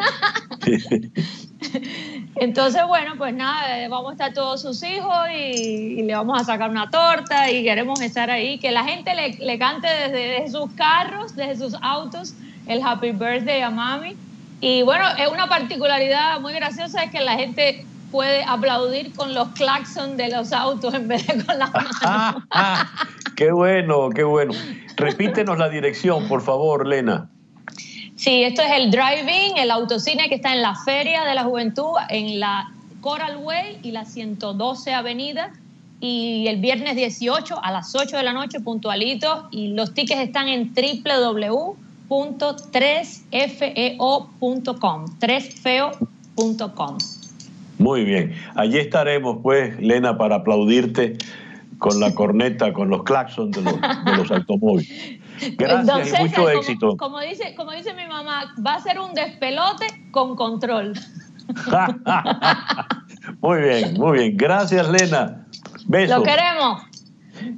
[LAUGHS] Entonces, bueno, pues nada, eh, vamos a estar todos sus hijos y, le vamos a sacar una torta y queremos estar ahí, que la gente le, cante desde, sus carros, desde sus autos, el Happy Birthday a Mami. Y bueno, es una particularidad muy graciosa es que la gente puede aplaudir con los claxons de los autos en vez de con las manos. [LAUGHS] qué bueno, qué bueno. Repítenos la dirección, por favor, Lena. Sí, esto es el Driving, el autocine que está en la Feria de la Juventud, en la Coral Way y la 112 Avenida. Y el viernes 18 a las 8 de la noche, puntualitos. Y los tickets están en www.3feo.com. 3feo.com. Muy bien. Allí estaremos, pues, Lena, para aplaudirte con la corneta, con los claxons de los, automóviles. [LAUGHS] Gracias y mucho éxito. Como dice, como dice mi mamá, va a ser un despelote con control. [LAUGHS] muy bien, muy bien. Gracias, Lena. Besos. Lo queremos.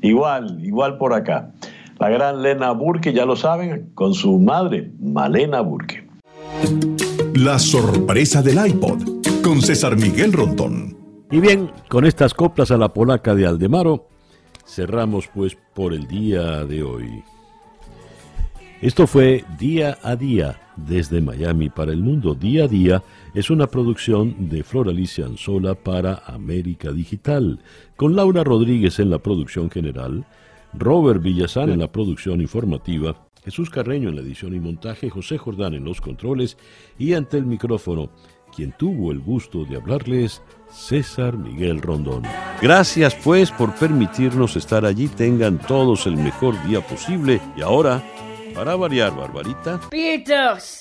Igual, igual por acá. La gran Lena Burke, ya lo saben, con su madre, Malena Burke. La sorpresa del iPod con César Miguel Rondón. Y bien, con estas coplas a la polaca de Aldemaro, cerramos pues por el día de hoy. Esto fue Día a Día desde Miami para el mundo. Día a Día es una producción de Flor Alicia Anzola para América Digital, con Laura Rodríguez en la producción general, Robert Villazán en la producción informativa, Jesús Carreño en la edición y montaje, José Jordán en los controles y ante el micrófono quien tuvo el gusto de hablarles, César Miguel Rondón. Gracias pues por permitirnos estar allí, tengan todos el mejor día posible y ahora, para variar, Barbarita. Pitos.